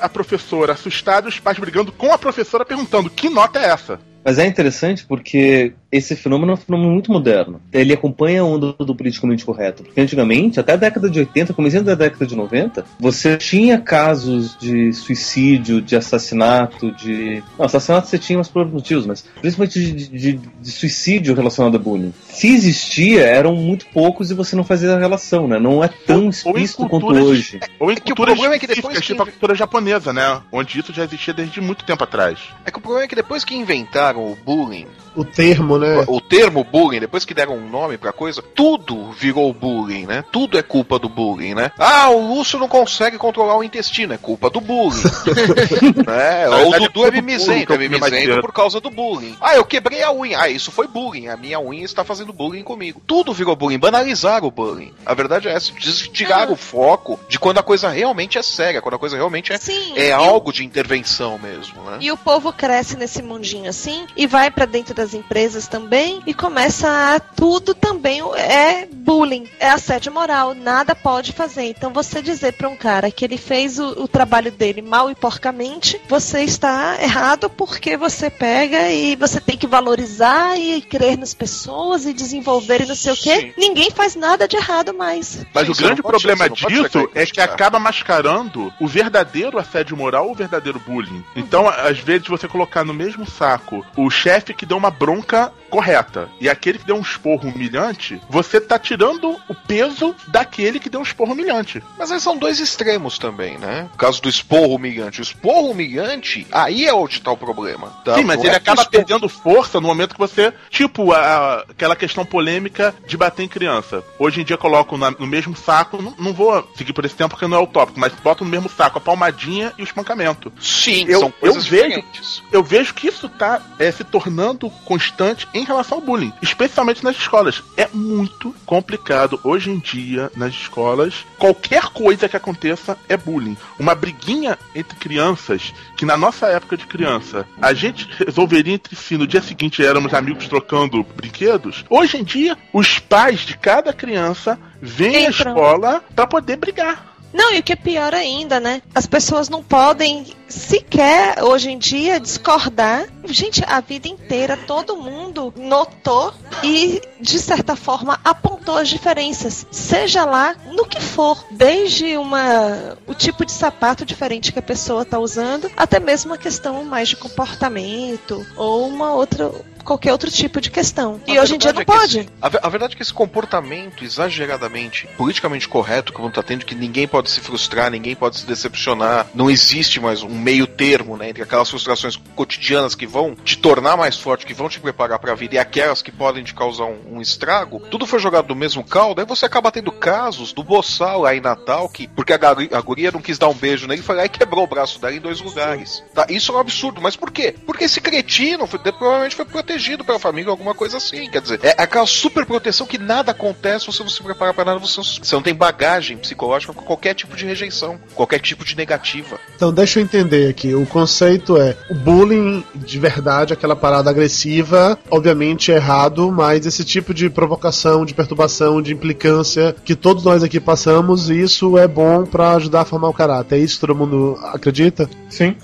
a professora assustada, os pais brigando com a professora perguntando que nota é essa? Mas é interessante porque esse fenômeno é um fenômeno muito moderno. Ele acompanha a onda do politicamente correto. Porque antigamente, até a década de 80, começando da década de 90, você tinha casos de suicídio, de assassinato, de. Não, assassinato você tinha, mas por outros motivos, mas principalmente de, de- de suicídio relacionado a bullying. Se existia, eram muito poucos e você não fazia a relação, né? Não é tão explícito quanto hoje. Ou em É que o problema é que depois específicas, que- tipo a cultura japonesa, né? Onde isso já existia desde muito tempo atrás. É que o problema é que depois que inventaram o bullying, O termo, né? O termo bullying, depois que deram um nome pra coisa, tudo virou bullying, né? Tudo é culpa do bullying, né? Ah, o Lúcio não consegue controlar o intestino, é culpa do bullying. [laughs] né? Ou o é Dudu é mimizento, é mimizento cedo. por causa do bullying. Ah, eu quebrei a unha. Ah, isso foi bullying. A minha unha está fazendo bullying comigo. Tudo virou bullying. Banalizaram o bullying. A verdade é essa. Tiraram o foco de quando a coisa realmente é séria, quando a coisa realmente é, Sim. é e o- algo de intervenção mesmo, né? E o povo cresce nesse mundinho assim e vai pra dentro das empresas também e começa a tudo também é bullying, é assédio moral, nada pode fazer. Então você dizer pra um cara que ele fez o, o trabalho dele mal e porcamente, você está errado porque você pega e você tem que valorizar e crer nas pessoas e desenvolver e não sei o Sim. quê. Ninguém faz nada de errado mais. Mas o grande problema pode disso e é que acaba mascarando o verdadeiro assédio moral ou o verdadeiro bullying. Então, às vezes, você colocar no mesmo saco o chefe que deu uma bronca correta e aquele que deu um esporro humilhante, você tá tirando o peso daquele que deu um esporro humilhante. Mas aí são dois extremos também, né? O caso do esporro humilhante. O esporro humilhante, aí é onde tá o problema. tá? Sim, mas ele é acaba esporro- perdendo força no momento que você. Tipo, a- a- aquela questão polêmica de bater em criança. Hoje em dia colocam na- no mesmo saco, não, não vou seguir por esse tempo porque não é o tópico, mas botam no mesmo saco a palmadinha e o espancamento. Sim, Eu- são coisas eu vejo- diferentes. Eu vejo que isso tá é, se tornando constante em relação ao bullying, especialmente nas escolas. É muito complicado hoje em dia nas escolas. Qualquer coisa que aconteça é bullying. Uma briguinha entre crianças, que na nossa época de criança a gente resolveria entre si no dia seguinte éramos amigos trocando brinquedos. Hoje em dia, os pais de cada criança vêm à escola pra poder brigar. Não, e o que é pior ainda, né? As pessoas não podem sequer, hoje em dia, discordar. Gente, a vida inteira todo mundo notou e, de certa forma, apontou as diferenças. Seja lá no que for. Desde uma, o tipo de sapato diferente que a pessoa está usando, até mesmo uma questão mais de comportamento ou uma outra. Qualquer outro tipo de questão. E A hoje em dia não é pode. esse- a, a verdade é que esse comportamento exageradamente politicamente correto que o mundo tá tendo, que ninguém pode se frustrar, ninguém pode se decepcionar, não existe mais um meio termo, né, entre aquelas frustrações cotidianas que vão te tornar mais forte, que vão te preparar pra vida, e aquelas que podem te causar um, um estrago, tudo foi jogado no mesmo caldo, aí você acaba tendo casos do Boçal lá em Natal, que, porque a, a guria não quis dar um beijo nele, foi lá e quebrou o braço dela em dois lugares. Tá? Isso é um absurdo, mas por quê? Porque esse cretino foi- provavelmente foi protegido pela família, alguma coisa assim. Quer dizer, é aquela super proteção que nada acontece, você não se prepara pra nada, você não, você não tem bagagem psicológica com qualquer tipo de rejeição, qualquer tipo de negativa. Então deixa eu entender aqui. O conceito é o bullying de verdade, aquela parada agressiva, obviamente é errado, mas esse tipo de provocação, de perturbação, de implicância que todos nós aqui passamos, isso é bom pra ajudar a formar o caráter. É isso que todo mundo acredita? Sim.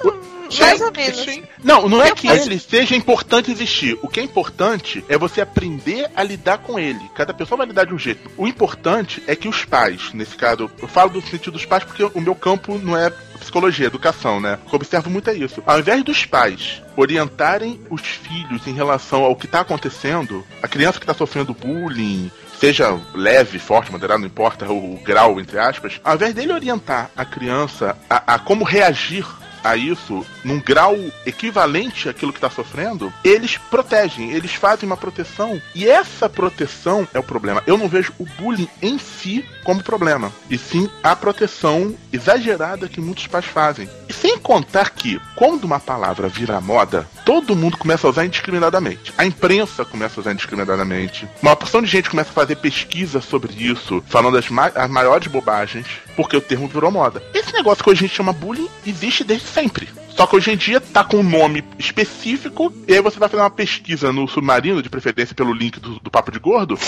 Mais ou menos. Sim. Não, não é que ele seja importante existir. O que é importante é você aprender a lidar com ele. Cada pessoa vai lidar de um jeito. O importante é que os pais, nesse caso, eu falo do sentido dos pais porque o meu campo não é psicologia, educação, né? Eu observo muito é isso. Ao invés dos pais orientarem os filhos em relação ao que tá acontecendo, a criança que tá sofrendo bullying, seja leve, forte, moderado, não importa o, o grau, entre aspas, ao invés dele orientar a criança a, a como reagir a isso num grau equivalente àquilo que está sofrendo, eles protegem, eles fazem uma proteção. E essa proteção é o problema. Eu não vejo o bullying em si como problema, e sim a proteção exagerada que muitos pais fazem. E sem contar que, quando uma palavra vira moda, todo mundo começa a usar indiscriminadamente. A imprensa começa a usar indiscriminadamente. Uma porção de gente começa a fazer pesquisa sobre isso, falando as, ma as maiores bobagens, porque o termo virou moda. Esse negócio que hoje a gente chama bullying existe desde sempre. Só que hoje em dia tá com um nome específico, e aí você vai fazer uma pesquisa no Submarino, de preferência pelo link do, do Papo de Gordo,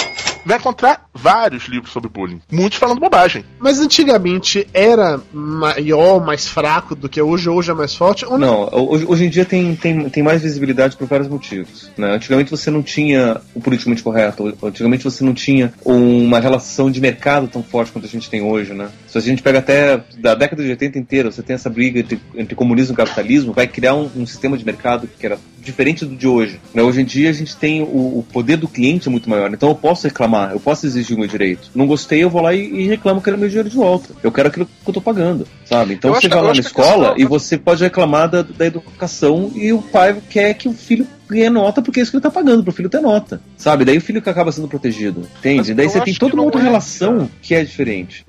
vai encontrar vários livros sobre bullying. Muitos falando bobagem. Mas antigamente era maior, mais fraco do que hoje, hoje é mais forte? Ou Não, hoje, hoje em dia tem, tem, tem mais visibilidade por vários motivos. Né? Antigamente você não tinha o politicamente correto, antigamente você não tinha uma relação de mercado tão forte quanto a gente tem hoje. Né? Se a gente pega até da década de 80 inteira, você tem essa briga entre, entre comunismo e capitalismo, vai criar um, um sistema de mercado que era diferente do de hoje. Né? Hoje em dia a gente tem o, o poder do cliente muito maior, então eu posso reclamar, eu posso exigir o meu direito. Não gostei, eu vou lá e, e reclamo que quero meu dinheiro de volta. Eu quero aquilo que eu tô pagando, sabe? Então Eu você acho vai lá na escola questão- e você pode reclamar da, da educação e o pai quer que o filho ganhe nota porque é isso que ele tá pagando, pro filho ter nota, sabe? Daí o filho que acaba sendo protegido, entende? Mas Daí você tem toda uma outra é, relação que é diferente.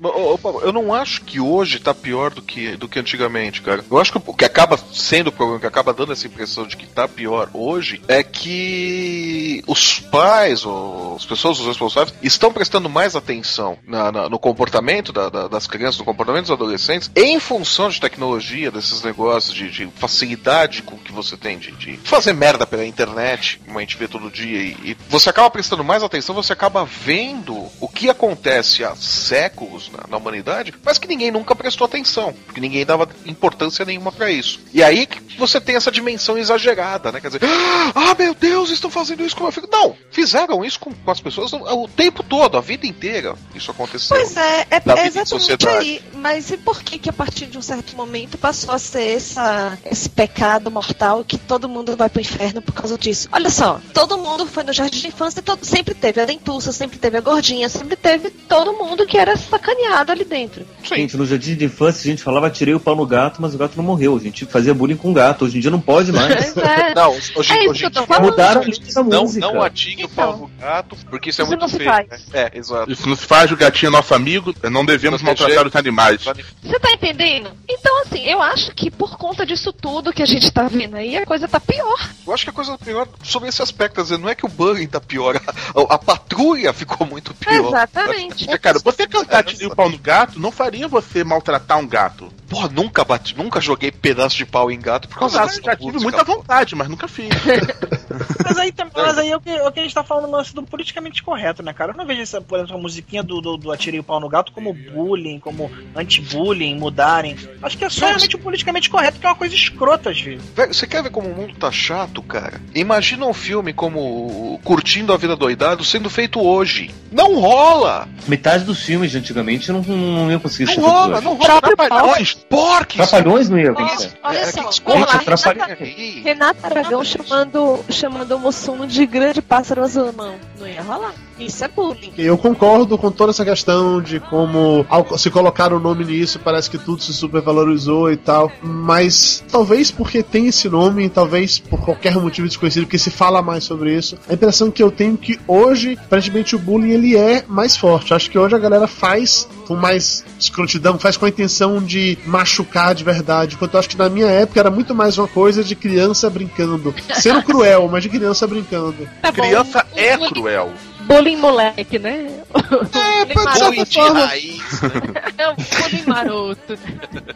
Eu não acho que hoje tá pior do que, do que antigamente, cara. Eu acho que o que acaba sendo o problema, que acaba dando essa impressão de que tá pior hoje, é que os pais, ou as pessoas, os responsáveis, estão prestando mais atenção na- na- no comportamento da- da- das crianças, no comportamento dos adolescentes, em função de tecnologia, desses negócios de, de facilidade com que você tem de, de fazer merda pela internet, como a gente vê todo dia, e, você acaba prestando mais atenção, você acaba vendo o que acontece há séculos na, na humanidade, mas que ninguém nunca prestou atenção, porque ninguém dava importância nenhuma pra isso. E aí que você tem essa dimensão exagerada, né? Quer dizer, [gasps] ah, meu Deus, estão fazendo isso com o meu filho. Não, fizeram isso com, com as pessoas o, tempo todo, a vida inteira. Isso aconteceu. Pois é, é, é exatamente aí. Mas e por que que a partir de um certo momento passou a ser essa, esse pecado mortal que todo mundo vai pro inferno por causa disso? Olha só, todo mundo foi no jardim de infância e todo, sempre teve a dentuça, sempre teve a gordinha, sempre teve todo mundo que era sacaneado ali dentro. Gente, no jardim de infância a gente falava tirei o pau no gato, mas o gato não morreu. A gente fazia bullying com o gato. Hoje em dia não pode [laughs] mais. É. Não, hoje, É isso hoje que eu em tô dia. Mudaram a letra da não, música. não atire o pau no gato, porque isso é Isso muito não feio. faz. né? É, exato. Isso não se faz, o gatinho é nosso amigo, não devemos Proteger- maltratar os animais. Você tá entendendo? Então, assim, eu acho que por conta disso tudo que a gente tá vendo aí, a coisa tá pior. Eu acho que a coisa pior sobre esse aspecto, quer dizer, não é que o bullying tá pior, a, [laughs] a patrulha ficou muito pior. Exatamente. É, cara, você cantar tirei o pau no gato não faria você maltratar um gato. Porra, nunca bati, nunca joguei pedaço de pau em gato por causa Eu dessa já tive música, muita vontade, mas nunca fiz. [laughs] Mas aí, tam- mas aí é o que, é o que a gente tá falando no lance do politicamente correto, né, cara? Eu não vejo essa, por exemplo, a musiquinha do, do, do Atirei o Pau no Gato como bullying, como anti-bullying, mudarem. Acho que é só realmente o politicamente correto, que é uma coisa escrota às vezes. Velho, você quer ver como o mundo tá chato, cara? Imagina um filme como Curtindo a Vida Doidado sendo feito hoje. Não rola! Metade dos filmes de antigamente não, não ia conseguir Não rola, não rola. Próprio Trapalhões, porques! Trapalhões não ia vencer. olha É, só, vamos lá, Renata. Renata Aragão chamando, chamando o Mussuno de grande pássaro azul. Não, não ia rolar. Isso é bullying. Eu concordo com toda essa questão de como ao se colocar o nome nisso parece que tudo se supervalorizou e tal, mas talvez porque tem esse nome, talvez por qualquer motivo desconhecido, porque se fala mais sobre isso, a impressão que eu tenho é que hoje, aparentemente o bullying ele é mais forte. Acho que hoje a galera faz com mais escrotidão, faz com a intenção de machucar de verdade, enquanto eu acho que na minha época era muito mais uma coisa de criança brincando, sendo cruel, mas de criança brincando. Tá Criança é cruel. Bullying moleque, né? É, pode ser de forma. raiz, né? É um bullying maroto.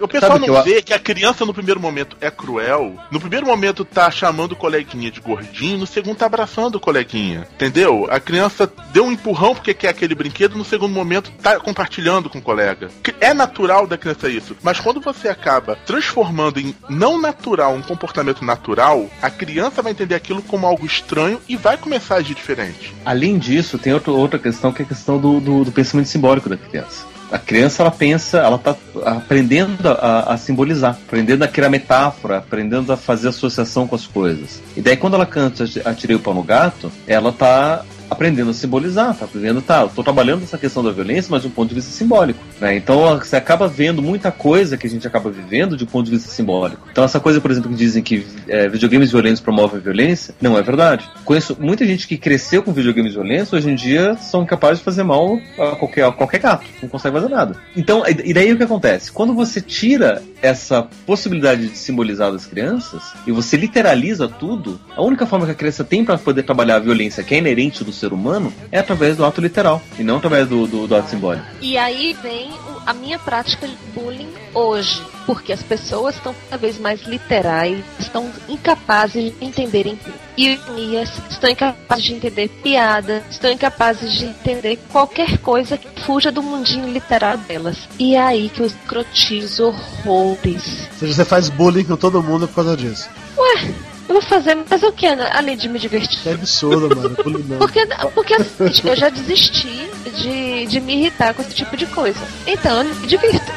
O pessoal Sabe que não eu- vê que a criança no primeiro momento é cruel. No primeiro momento tá chamando o coleguinha de gordinho, no segundo tá abraçando o coleguinha. Entendeu? A criança deu um empurrão porque quer aquele brinquedo, no segundo momento tá compartilhando com o colega. Que É natural da criança isso. Mas quando você acaba transformando em não natural um comportamento natural, a criança vai entender aquilo como algo estranho e vai começar a agir diferente. Além disso, tem outro, outra questão que é a questão do, do, do pensamento simbólico da criança. A criança ela pensa, ela tá aprendendo a, a simbolizar, aprendendo a criar metáfora, aprendendo a fazer associação com as coisas. E daí quando ela canta Atirei o pau no gato, ela tá aprendendo a simbolizar, tá aprendendo, tá, eu tô trabalhando essa questão da violência, mas de um ponto de vista simbólico, né? Então você acaba vendo muita coisa que a gente acaba vivendo de um ponto de vista simbólico. Então essa coisa, por exemplo, que dizem que é, videogames violentos promovem violência, não é verdade. Conheço muita gente que cresceu com videogames violentos, hoje em dia são capazes de fazer mal a qualquer, a qualquer gato, não consegue fazer nada. Então, e daí o que acontece? Quando você tira essa possibilidade de simbolizar das crianças e você literaliza tudo, a única forma que a criança tem para poder trabalhar a violência que é inerente do ser humano é através do ato literal e não através do, do, do ato simbólico. E aí vem a minha prática de bullying hoje. Porque as pessoas estão cada vez mais literais, estão incapazes de entenderem ironias, estão incapazes de entender piadas, estão incapazes de entender qualquer coisa que fuja do mundinho literal delas. E é aí que eu escrotizo horrores. Ou seja, você faz bullying com todo mundo por causa disso. Ué, vou fazer, mas o que, além de me divertir? Que absurdo, mano. Porque, porque assim, eu já desisti de, de me irritar com esse tipo de coisa. Então eu me divirto.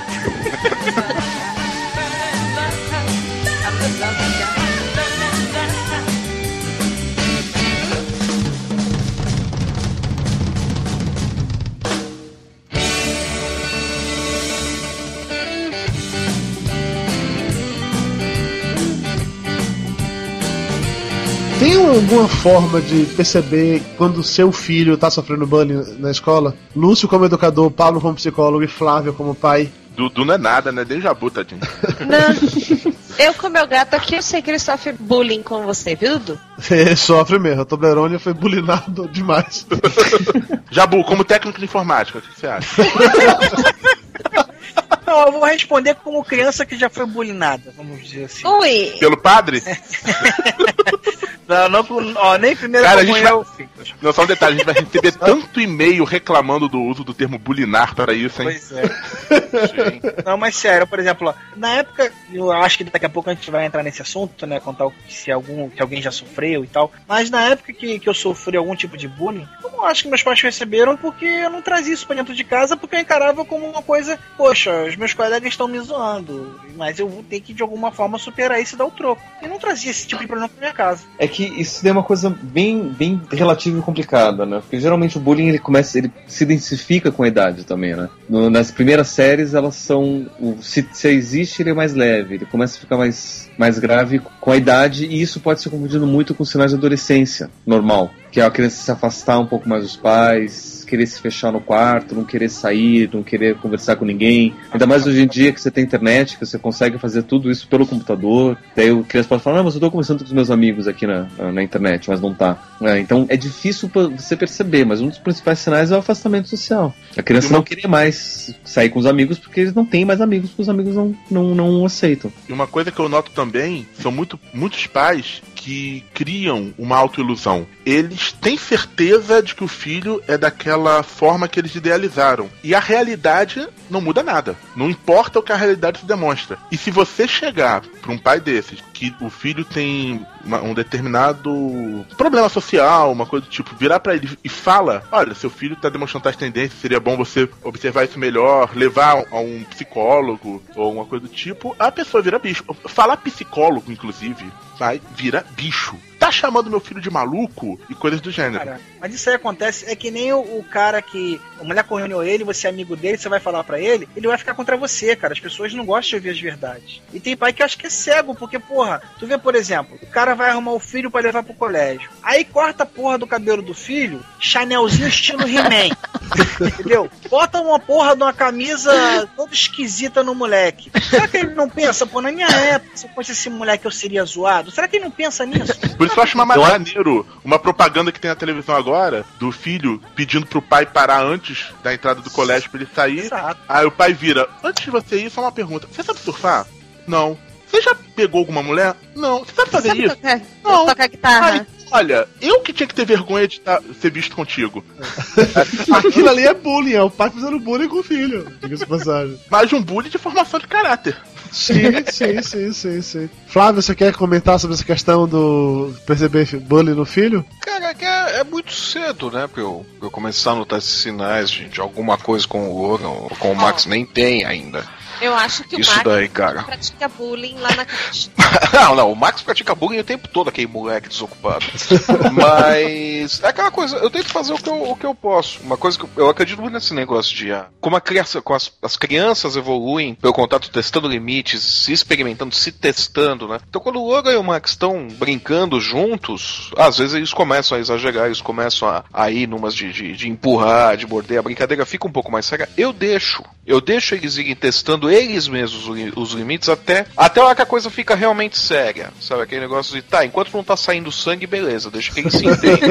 Alguma forma de perceber quando seu filho tá sofrendo bullying na escola? Lúcio como educador, Paulo como psicólogo e Flávio como pai. Dudu não é nada, né? Desde Jabu, tadinho. Não. Eu com meu gato aqui, eu sei que ele sofre bullying com você, viu, Dudu? [laughs] Ele sofre mesmo. A Toblerone foi bullyingado demais. [laughs] Jabu, como técnico de informática, o que você acha? [laughs] Não, eu vou responder como criança que já foi bulinada, vamos dizer assim. Ui! Pelo padre? [laughs] Não, não, ó, nem primeiro Cara, a gente vai-. Não, só um detalhe, a gente vai receber tanto e-mail reclamando do uso do termo bulinar para isso, hein? Pois é. Não, mas sério, por exemplo, ó, na época, eu acho que daqui a pouco a gente vai entrar nesse assunto, né? Contar se, algum, se alguém já sofreu e tal. Mas na época que, que eu sofri algum tipo de bullying, eu não acho que meus pais receberam porque eu não trazia isso pra dentro de casa, porque eu encarava como uma coisa, poxa, os meus colegas estão me zoando, mas eu vou ter que de alguma forma superar isso e dar o troco. Eu não trazia esse tipo de problema pra minha casa. É que isso é uma coisa bem, bem relativa e complicada, né? Porque geralmente o bullying ele começa, ele se identifica com a idade também, né? No- nas primeiras séries elas são, o- se, se existe ele é mais leve, ele começa a ficar mais, mais grave com a idade e isso pode ser confundido muito com sinais de adolescência normal, que é a criança se afastar um pouco mais dos pais, querer se fechar no quarto, não querer sair, não querer conversar com ninguém. Ainda mais hoje em dia que você tem internet, que você consegue fazer tudo isso pelo computador. Daí o criança pode falar, não, mas eu tô conversando com os meus amigos aqui na, na internet, mas não tá. É, então é difícil pra você perceber, mas um dos principais sinais é o afastamento social. A criança uma- não querer mais sair com os amigos porque eles não têm mais amigos, porque os amigos não, não, não aceitam. E uma coisa que eu noto também são muito, muitos pais que criam uma autoilusão. Eles têm certeza de que o filho é daquela forma que eles idealizaram. E a realidade não muda nada. Não importa o que a realidade se demonstra. E se você chegar para um pai desses, que o filho tem uma- um determinado problema social, uma coisa do tipo, virar para ele e fala: Olha, seu filho tá demonstrando tais tendências, seria bom você observar isso melhor, levar a um psicólogo ou uma coisa do tipo, a pessoa vira bicho. Falar psicólogo, inclusive, vai vira bicho. Tá chamando meu filho de maluco e coisas do gênero. Mas isso aí acontece, é que nem o, o cara que. A mulher corneou ele, você é amigo dele, você vai falar pra ele, ele vai ficar contra você, cara. As pessoas não gostam de ouvir as verdades. E tem pai que acha que é cego, porque, porra, tu vê, por exemplo, o cara vai arrumar o filho pra levar pro colégio. Aí corta a porra do cabelo do filho, Chanelzinho estilo He-Man. [laughs] Entendeu? Bota uma porra de uma camisa toda esquisita no moleque. Será que ele não pensa, pô, na minha época, se eu fosse esse moleque eu seria zoado? Será que ele não pensa nisso? Por isso eu acho uma maneiro uma propaganda que tem na televisão agora do filho pedindo pro pai parar antes da entrada do colégio pra ele sair. Exato. Aí o pai vira: Antes de você ir, só uma pergunta: Você sabe surfar? Não. Você já pegou alguma mulher? Não. Você sabe fazer Sabe isso? tocar, Não. tocar guitarra? Ai, olha, eu que tinha que ter vergonha de tá- ser visto contigo. [laughs] Aquilo ali é bullying, é o pai fazendo bullying com o filho. Diga-se passagem. Mas um bullying de formação de caráter. Sim, sim, sim, sim, sim. Flávio, você quer comentar sobre essa questão do perceber bullying no filho? Cara, É que é, é muito cedo, né? Pra eu, pra eu começar a notar esses sinais de, de alguma coisa com o Logan ou com o Max. Nem tem ainda. Eu acho que Isso o Max daí, cara. pratica bullying lá na caixa. [laughs] não, não, o Max pratica bullying o tempo todo, aquele moleque desocupado. Mas é aquela coisa, eu tento fazer o que eu, o que eu posso. Uma coisa que eu, eu acredito muito nesse negócio de ah, como a criança, como as, as crianças evoluem pelo contato testando limites, se experimentando, se testando, né? Então quando o Logan e o Max estão brincando juntos, às vezes eles começam a exagerar, eles começam a, a ir numas de, de, de empurrar, de morder, a brincadeira fica um pouco mais séria. Eu deixo. Eu deixo eles irem testando eles mesmos os li- os limites até, até hora que a coisa fica realmente séria. Sabe? Aquele negócio de, tá, enquanto não tá saindo sangue, beleza, deixa que eles se entendam.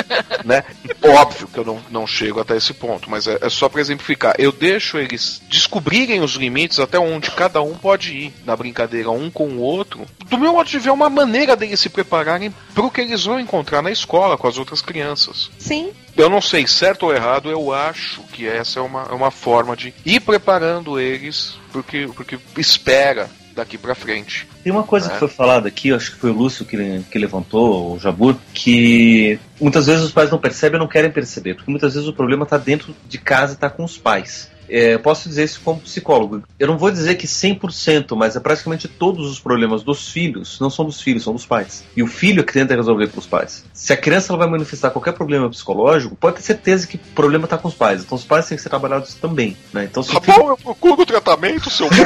[laughs] né? Óbvio que eu não, não chego até esse ponto, mas é, é só pra exemplificar. Eu deixo eles descobrirem os limites até onde cada um pode ir na brincadeira um com o outro. Do meu modo de ver, é uma maneira deles se prepararem pro que eles vão encontrar na escola com as outras crianças. Sim. Eu não sei certo ou errado, eu acho que essa é uma, é uma forma de ir preparando eles porque, porque espera daqui pra frente. Tem uma coisa É. que foi falada aqui, acho que foi o Lúcio que, que levantou, o Jabur, que muitas vezes os pais não percebem ou não querem perceber, porque muitas vezes o problema está dentro de casa e está com os pais. É, eu posso dizer isso como psicólogo. Eu não vou dizer que 100%, mas é praticamente todos os problemas dos filhos não são dos filhos, são dos pais. E o filho é que tenta resolver com os pais. Se a criança ela vai manifestar qualquer problema psicológico, pode ter certeza que o problema está com os pais. Então os pais têm que ser trabalhados também. Né? Então, se o filho- eu procuro o tratamento, seu [laughs]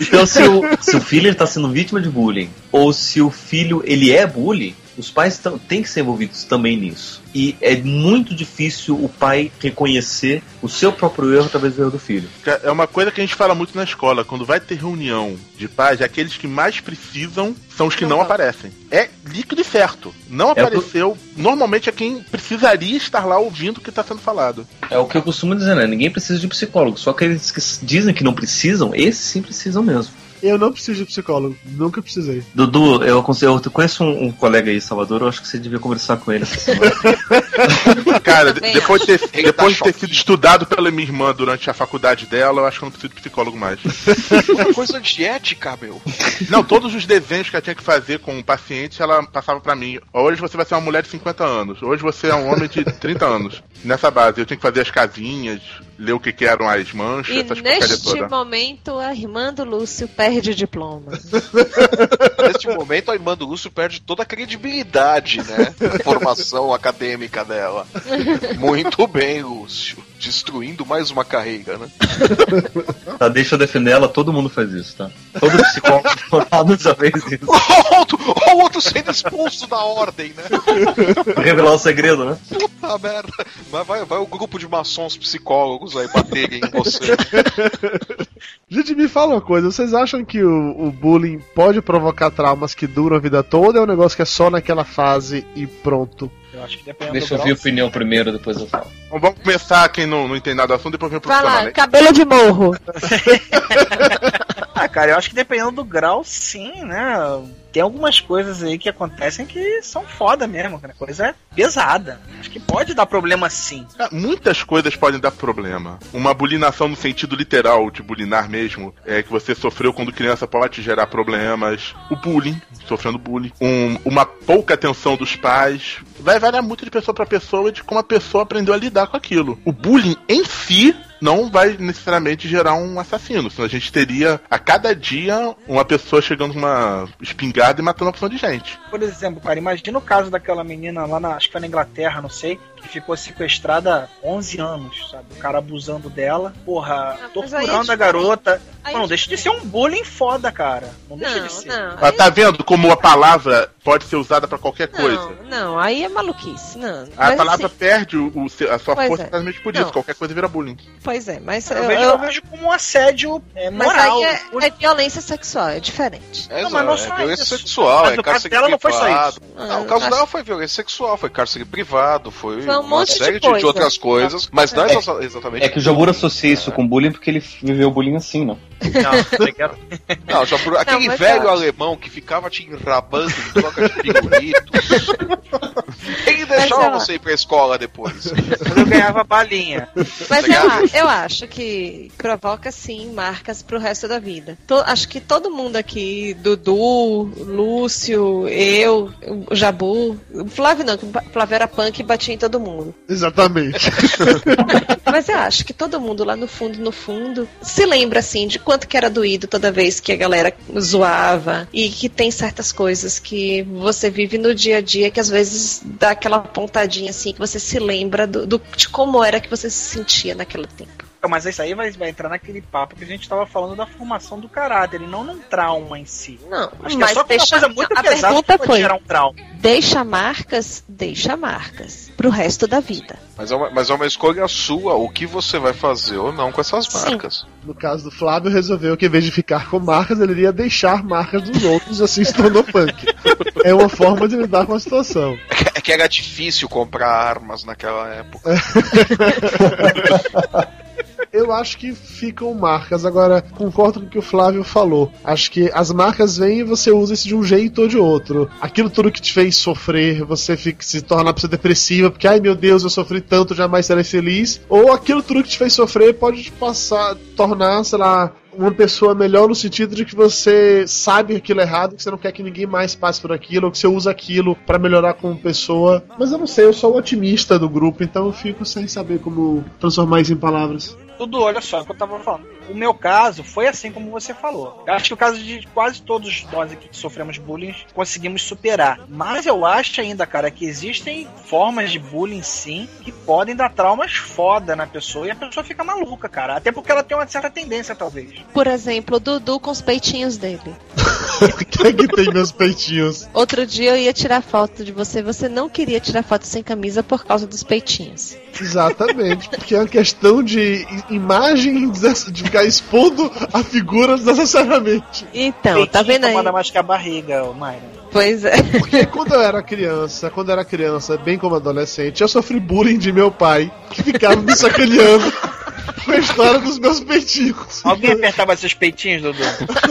Então, se o, se o filho está sendo vítima de bullying, ou se o filho ele é bullying, os pais tão- têm que ser envolvidos também nisso. E é muito difícil o pai reconhecer o seu próprio erro através do erro do filho. É uma coisa que a gente fala muito na escola. Quando vai ter reunião de pais, aqueles que mais precisam são os que não aparecem. É líquido e certo. Não É o que- apareceu. Normalmente é quem precisaria estar lá ouvindo o que está sendo falado. É o que eu costumo dizer, né? Ninguém precisa de psicólogo. Só aqueles que dizem que não precisam, esses sim precisam mesmo. Eu não preciso de psicólogo, nunca precisei. Dudu, eu, aconselho- eu conheço um, um colega aí em Salvador, eu acho que você devia conversar com ele. [laughs] Cara, de- depois de ter, depois tá de ter sido estudado pela minha irmã durante a faculdade dela, eu acho que eu não preciso de psicólogo mais. [laughs] Uma coisa de ética, meu. Não, todos os desenhos que ela tinha que fazer com o paciente, ela passava pra mim. Hoje você vai ser uma mulher de 50 anos. Hoje você é um homem de 30 anos. Nessa base, eu tinha que fazer as casinhas, ler o que, que eram as manchas, E essas porcaria neste momento, a irmã do Lúcio perde o diploma. [laughs] Neste momento, a irmã do Lúcio perde toda a credibilidade, né? Da formação acadêmica dela. Muito bem, Lúcio. Destruindo mais uma carreira, né? [laughs] Tá, deixa eu defender ela, todo mundo faz isso, tá? Todo psicólogo [laughs] já fez isso. [laughs] O outro, o outro sendo expulso da ordem, né? Pra revelar o segredo, né? Puta merda. Mas vai, vai o grupo de maçons psicólogos aí baterem em você. Gente, me fala uma coisa, vocês acham que o, o bullying pode provocar traumas que duram a vida toda ou é um negócio que é só naquela fase e pronto? Eu acho que dependendo Deixa eu ver a opinião primeiro, depois eu falo. Vamos começar, quem não, não entende nada do assunto, depois vem pro Vai lá, profissional. cabelo de morro. [laughs] Ah, cara, eu acho que dependendo do grau, sim, né? Tem algumas coisas aí que acontecem que são foda mesmo, cara. Coisa pesada. Acho que pode dar problema sim. Ah, Muitas coisas podem dar problema. Uma bulinação no sentido literal de bulinar mesmo, é que você sofreu quando criança pode gerar problemas. O bullying, sofrendo bullying. Um- uma pouca atenção dos pais. Vai variar muito de pessoa para pessoa e de como a pessoa aprendeu a lidar com aquilo. O bullying em si não vai necessariamente gerar um assassino, senão a gente teria a cada dia uma pessoa chegando com uma espingarda e matando uma opção de gente. Por exemplo, cara, imagina o caso daquela menina lá na, acho que foi na Inglaterra, não sei, que ficou sequestrada há 11 anos, sabe? O cara abusando dela, porra, Ah, mas aí é torturando a garota. Aí Não, é deixa de ser um bullying foda, cara. Não deixa Não, de ser. não. Ah, tá vendo como a palavra pode ser usada para qualquer coisa? Não, não, aí é maluquice. Não. A Mas, palavra assim, perde o, o a sua Pois força é. exatamente por Não. isso. Qualquer coisa vira bullying. pois é, mas Eu, eu, vejo, eu- eu vejo como um assédio é, mas moral. aí é, é violência sexual, é diferente. É, Não, mas não exato, só é violência isso. sexual, Mas é no caso cárcere dela não foi só isso. Não, o Ah, caso acho- dela foi violência sexual, foi cárcere privado, foi, Foi um monte de série de, coisa. outras coisas, mas não é exa- exatamente. É que o Jabur associa isso com bullying porque ele viveu bullying assim, não? Não, [laughs] eu quero- Não, já por... aquele mas velho eu- alemão que ficava te enrabando em troca de pirulitos. [laughs] Ele deixava você ir pra escola depois. Mas eu ganhava balinha. Mas eu, Legal. a- eu acho que provoca sim marcas pro resto da vida. To- acho que todo mundo aqui, Dudu, Lúcio, eu, o Jabu, o Flávio não, que o Flávio era punk e batia em todo mundo. Exatamente. [laughs] Mas eu acho que todo mundo lá no fundo, no fundo, se lembra assim de quanto que era doído toda vez que a galera zoava e que tem certas coisas que você vive no dia a dia que às vezes dá aquela pontadinha assim que você se lembra do, do- de como era que você se sentia naquele tempo. Mas isso aí vai, vai entrar naquele papo que a gente tava falando da formação do caráter, e não num trauma em si. Não, Acho que mas é só deixa, uma coisa muito a pesada pergunta que foi, gerar um trauma. deixa marcas, deixa marcas pro resto da vida. Mas é, uma, mas é uma escolha sua o que você vai fazer ou não com essas Sim. marcas. No caso do Flávio, resolveu que em vez de ficar com marcas, ele iria deixar marcas dos outros, assim se tornou punk. [laughs] É uma forma de lidar com a situação. É que, é que era difícil comprar armas naquela época. [laughs] Eu acho que ficam marcas. Agora, concordo com o que o Flávio falou. Acho que as marcas vêm e você usa isso de um jeito ou de outro. Aquilo tudo que te fez sofrer, você fica, se torna uma pessoa depressiva, porque, ai meu Deus, eu sofri tanto, jamais serei feliz. Ou aquilo tudo que te fez sofrer pode te passar, tornar, sei lá, uma pessoa melhor no sentido de que você sabe aquilo é errado, que você não quer que ninguém mais passe por aquilo, ou que você usa aquilo pra melhorar como pessoa. Mas eu não sei, eu sou o otimista do grupo, então eu fico sem saber como transformar isso em palavras. Tudo, olha só, é o que eu tava falando. O meu caso foi assim como você falou. Eu acho que o caso de quase todos nós aqui que sofremos bullying conseguimos superar. Mas eu acho ainda, cara, que existem formas de bullying sim que podem dar traumas foda na pessoa e a pessoa fica maluca, cara. Até porque ela tem uma certa tendência, talvez. Por exemplo, o Dudu com os peitinhos dele. [laughs] Quem é que tem meus peitinhos? Outro dia eu ia tirar foto de você, você não queria tirar foto sem camisa por causa dos peitinhos. Exatamente, porque é uma questão de imagem de ficar expondo a figura desnecessariamente. Então, tá vendo aí? Mais que a barriga, Mayra. Pois é. Porque quando eu era criança, quando eu era criança, bem como adolescente, eu sofri bullying de meu pai, que ficava me sacaneando com a história dos meus peitinhos. Alguém apertava seus peitinhos, Dudu?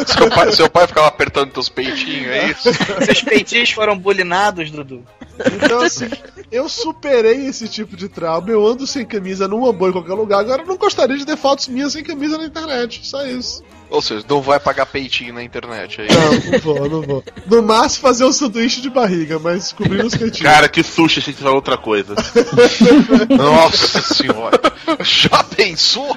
Seu pai, seu pai ficava apertando teus peitinhos, é isso? Seus peitinhos foram bulinados, Dudu? Então, assim, eu superei esse tipo de trauma. Eu ando sem camisa numa boa em qualquer lugar. Agora, eu não gostaria de ter fotos minhas sem camisa na internet. Só isso. Ou seja, não vai pagar peitinho na internet, isso? Não, não vou, não vou. No máximo, fazer um sanduíche de barriga, mas cobrir os peitinhos. Cara, que sushi, achei que era outra coisa. [laughs] Nossa senhora. Já pensou?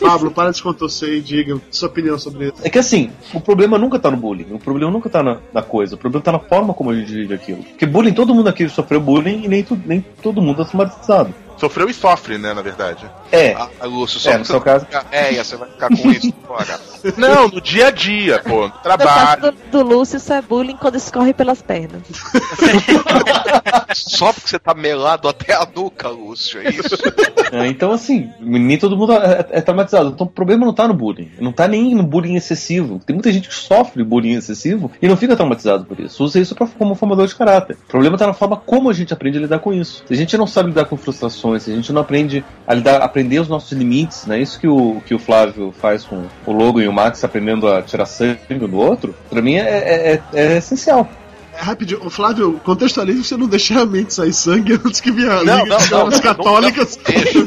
Pablo, para de contorcer e diga sua opinião sobre isso. É que assim, o problema nunca tá no bullying, o problema nunca tá na, na coisa, o problema tá na forma como a gente vive aquilo. Porque bullying, todo mundo aqui sofreu bullying e nem, tu- nem todo mundo é traumatizado. Sofreu e sofre, né, na verdade. É, Ah, Lúcio, só É, no você seu caso. fica- É, e você vai ficar com isso [laughs] fora. Não, no dia a dia, pô, no No caso trabalho. do, do Lúcio, isso é bullying quando escorre pelas pernas. [laughs] Só porque você tá melado até a nuca, Lúcio, é isso? [laughs] É, então, assim, nem todo mundo é, é traumatizado. Então, o problema não tá no bullying. Não tá nem no bullying excessivo. Tem muita gente que sofre bullying excessivo e não fica traumatizado por isso. Usa isso pra, como formador de caráter. O problema tá na forma como a gente aprende a lidar com isso. Se a gente não sabe lidar com frustrações, se a gente não aprende a lidar, aprender os nossos limites, né? Isso que o, que o Flávio faz com o Logo e o Max aprendendo a tirar sangue do outro, pra mim é, é, é- é essencial. É, rapidinho, Ô, Flávio, contextualize você não deixar a mente sair sangue [laughs] antes que vinha a Não, Liga não, de Escolas não, Católicas. Não, deixa,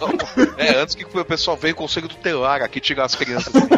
não. É, antes que o pessoal venha com o conselho tutelar aqui tirar as crianças. [laughs]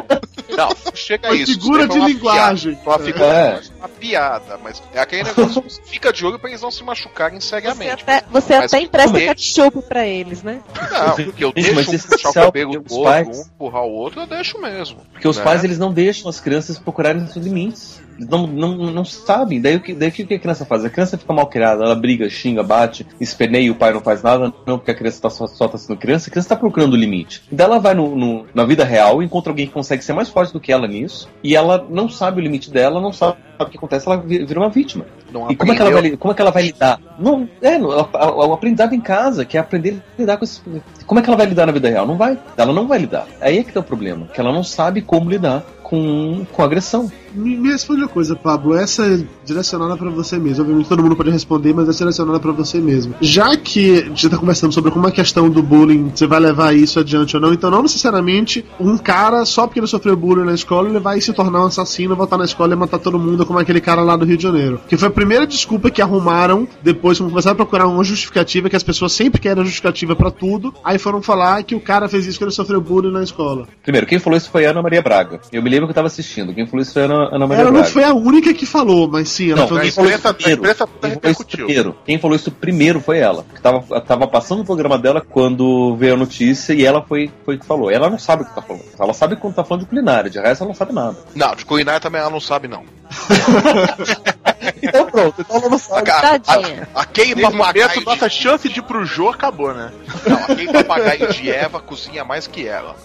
Não, chega a Uma isso. figura de foi uma linguagem. piada, Uma figura É. uma piada, mas é aquele negócio que você fica de olho pra eles não se machucarem Você seriamente. até, você Mas até empresta também- ketchup pra eles, né? Não, porque eu deixo mas um isso é puxar o cabelo do porque os outro, pais- um empurrar o outro, eu deixo mesmo. Porque os né? pais eles não deixam as crianças procurarem seus limites. Eles não, não, não sabem. Daí o que, daí o que a criança faz? A criança fica mal criada, ela briga, xinga, bate, esperneia e o pai não faz nada, não porque a criança tá só, só tá sendo criança, a criança tá procurando o limite. Daí ela vai no, no- na vida real, encontra alguém que consegue ser mais forte do que ela nisso, e ela não sabe o limite dela, não sabe o que acontece, ela vi- vira uma vítima. Não E como é, que ela vai, como é que ela vai lidar? Não, é, o aprendizado em casa, que é aprender a lidar com esses. Como é que ela vai lidar na vida real? Não vai. Ela não vai lidar. Aí é que tá o problema. Que ela não sabe como lidar com, com agressão. Me, me responde uma coisa, Pablo. Essa é direcionada pra você mesmo. Obviamente todo mundo pode responder, mas é direcionada pra você mesmo. Já que gente tá conversando sobre como a questão do bullying, você vai levar isso adiante ou não, então não necessariamente um cara, só porque ele sofreu bullying na escola, ele vai se tornar um assassino, voltar na escola e matar todo mundo, como aquele cara lá do Rio de Janeiro. Que foi a primeira desculpa que arrumaram depois, quando começaram a procurar uma justificativa, que as pessoas sempre querem justificativa pra tudo, aí foram falar que o cara fez isso porque ele sofreu bullying na escola. Primeiro, quem falou isso foi a Ana Maria Braga. Eu me lembro que eu tava assistindo. Quem falou isso foi a Ana, Ana Maria Ela Braga. não foi a única que falou, mas sim, ela Não, foi quem a falou isso imprensa- a primeiro, imprensa quem falou isso primeiro, quem falou isso primeiro foi ela. Que tava, tava passando o programa dela quando veio a notícia e ela foi, foi que falou. Ela não sabe o que tá falando. Ela sabe quando tá falando de culinária, de resto ela não sabe nada. Não, de culinária também ela não sabe, não. [laughs] Então pronto, então ela não sabe. A, a, Tadinha. a, a Kay papagaio nossa de, chance de ir pro Jô acabou, né? não, a Kay papagaio de Eva cozinha mais que ela.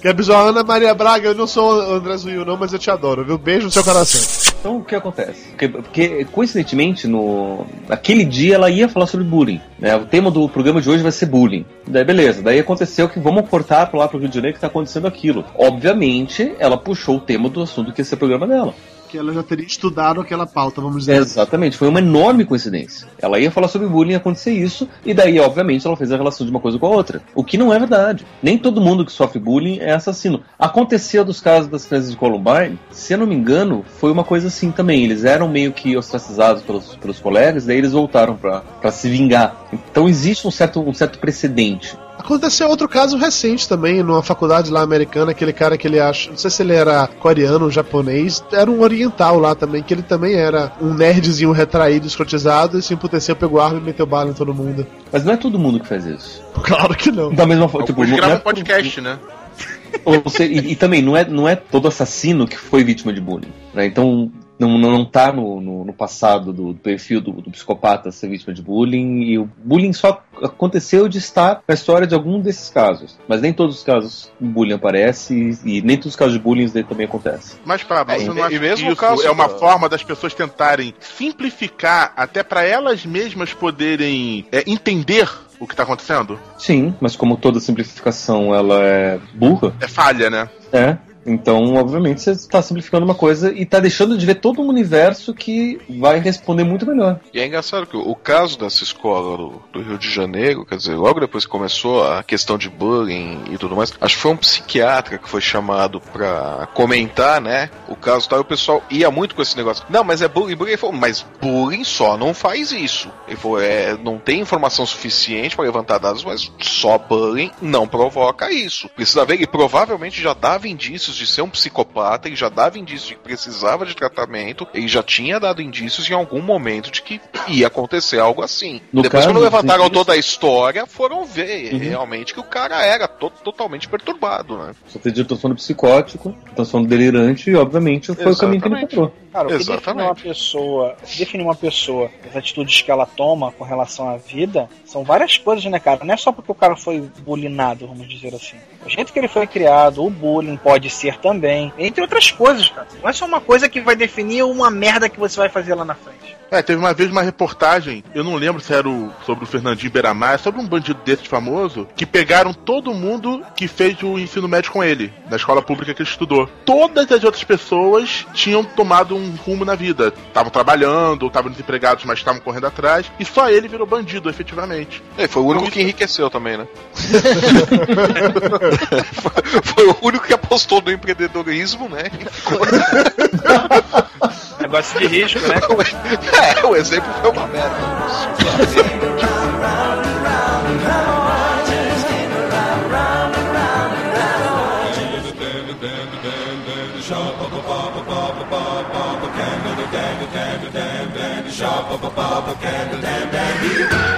Que episódio Ana Maria Braga, eu não sou o André Zuil, não, mas eu te adoro, viu? Beijo no seu coração. Então o que acontece? Porque, porque, coincidentemente, no naquele dia ela ia falar sobre bullying. Né? O tema do programa de hoje vai ser bullying. Daí beleza, daí aconteceu que vamos cortar pra lá pro Rio de Janeiro que tá acontecendo aquilo. Obviamente, ela puxou o tema do assunto que ia ser o programa dela. Que ela já teria estudado aquela pauta, vamos dizer. Exatamente, foi uma enorme coincidência. Ela ia falar sobre bullying acontecer isso, e daí, obviamente, ela fez a relação de uma coisa com a outra. O que não é verdade. Nem todo mundo que sofre bullying é assassino. Aconteceu dos casos das crianças de Columbine, se eu não me engano, foi uma coisa assim também. Eles eram meio que ostracizados pelos, pelos colegas, daí eles voltaram pra se vingar. Então existe um certo, um certo precedente. Aconteceu outro caso recente também, numa faculdade lá americana, aquele cara que ele acha, não sei se ele era coreano ou japonês, era um oriental lá também, que ele também era um nerdzinho retraído, escrotizado, e se emputeceu, pegou arma e meteu bala em todo mundo. Mas não é todo mundo que faz isso. [laughs] Claro que não. Da mesma forma, tipo, Alguns não gravam é um podcast, né? Ou você- e, e também não é, não é todo assassino que foi vítima de bullying. né? Então não, não tá no, no, no passado do, do perfil do, do psicopata ser vítima de bullying. E o bullying só aconteceu de estar na história de algum desses casos. Mas nem todos os casos o bullying aparece e, e nem todos os casos de bullying também acontece. Mas, Pablo, É, você e não acha e mesmo que isso caso é uma da- forma das pessoas tentarem simplificar até pra elas mesmas poderem é, entender o que tá acontecendo? Sim, mas como toda simplificação ela é burra, É falha, né? é. Então, obviamente, você está simplificando uma coisa e está deixando de ver todo um universo que vai responder muito melhor. E é engraçado que o, caso dessa escola do, do Rio de Janeiro, quer dizer, logo depois que começou a questão de bullying e tudo mais, acho que foi um psiquiatra que foi chamado pra comentar, né? O caso tal, e o pessoal ia muito com esse negócio. Não, mas é bullying, bullying. Ele falou, mas bullying só não faz isso. Ele falou, é, não tem informação suficiente pra levantar dados, mas só bullying não provoca isso. Precisa ver, ele provavelmente já dava indícios de ser um psicopata, ele já dava indícios de que precisava de tratamento, ele já tinha dado indícios em algum momento de que ia acontecer algo assim. No Depois, caso, quando levantaram isso- toda a história, foram ver Uhum. realmente que o cara era to- totalmente perturbado, né? Só tem de transtorno psicótico, transtorno delirante e, obviamente, foi o caminho que ele Exatamente. encontrou. Cara, o que define Exatamente. uma pessoa, define uma pessoa, as atitudes que ela toma com relação à vida, são várias coisas, né, cara? Não é só porque o cara foi bulinado, vamos dizer assim. O jeito que ele foi criado, o bullying pode ser também, entre outras coisas, cara. Não é só uma coisa que vai definir uma merda que você vai fazer lá na frente. É, teve uma vez uma reportagem, eu não lembro se era o- sobre o Fernandinho Beiramar, é sobre um bandido desse famoso, que pegaram todo mundo que fez o ensino médio com ele, na escola pública que ele estudou. Todas as outras pessoas tinham tomado um rumo na vida. Estavam trabalhando, ou estavam desempregados, mas estavam correndo atrás, e só ele virou bandido, efetivamente. É, foi o único que enriqueceu também, né? foi, [laughs] foi o único que apostou no empreendedorismo, né? [laughs] Negócio de risco, né? [laughs] é, o exemplo foi uma merda. Vem cá,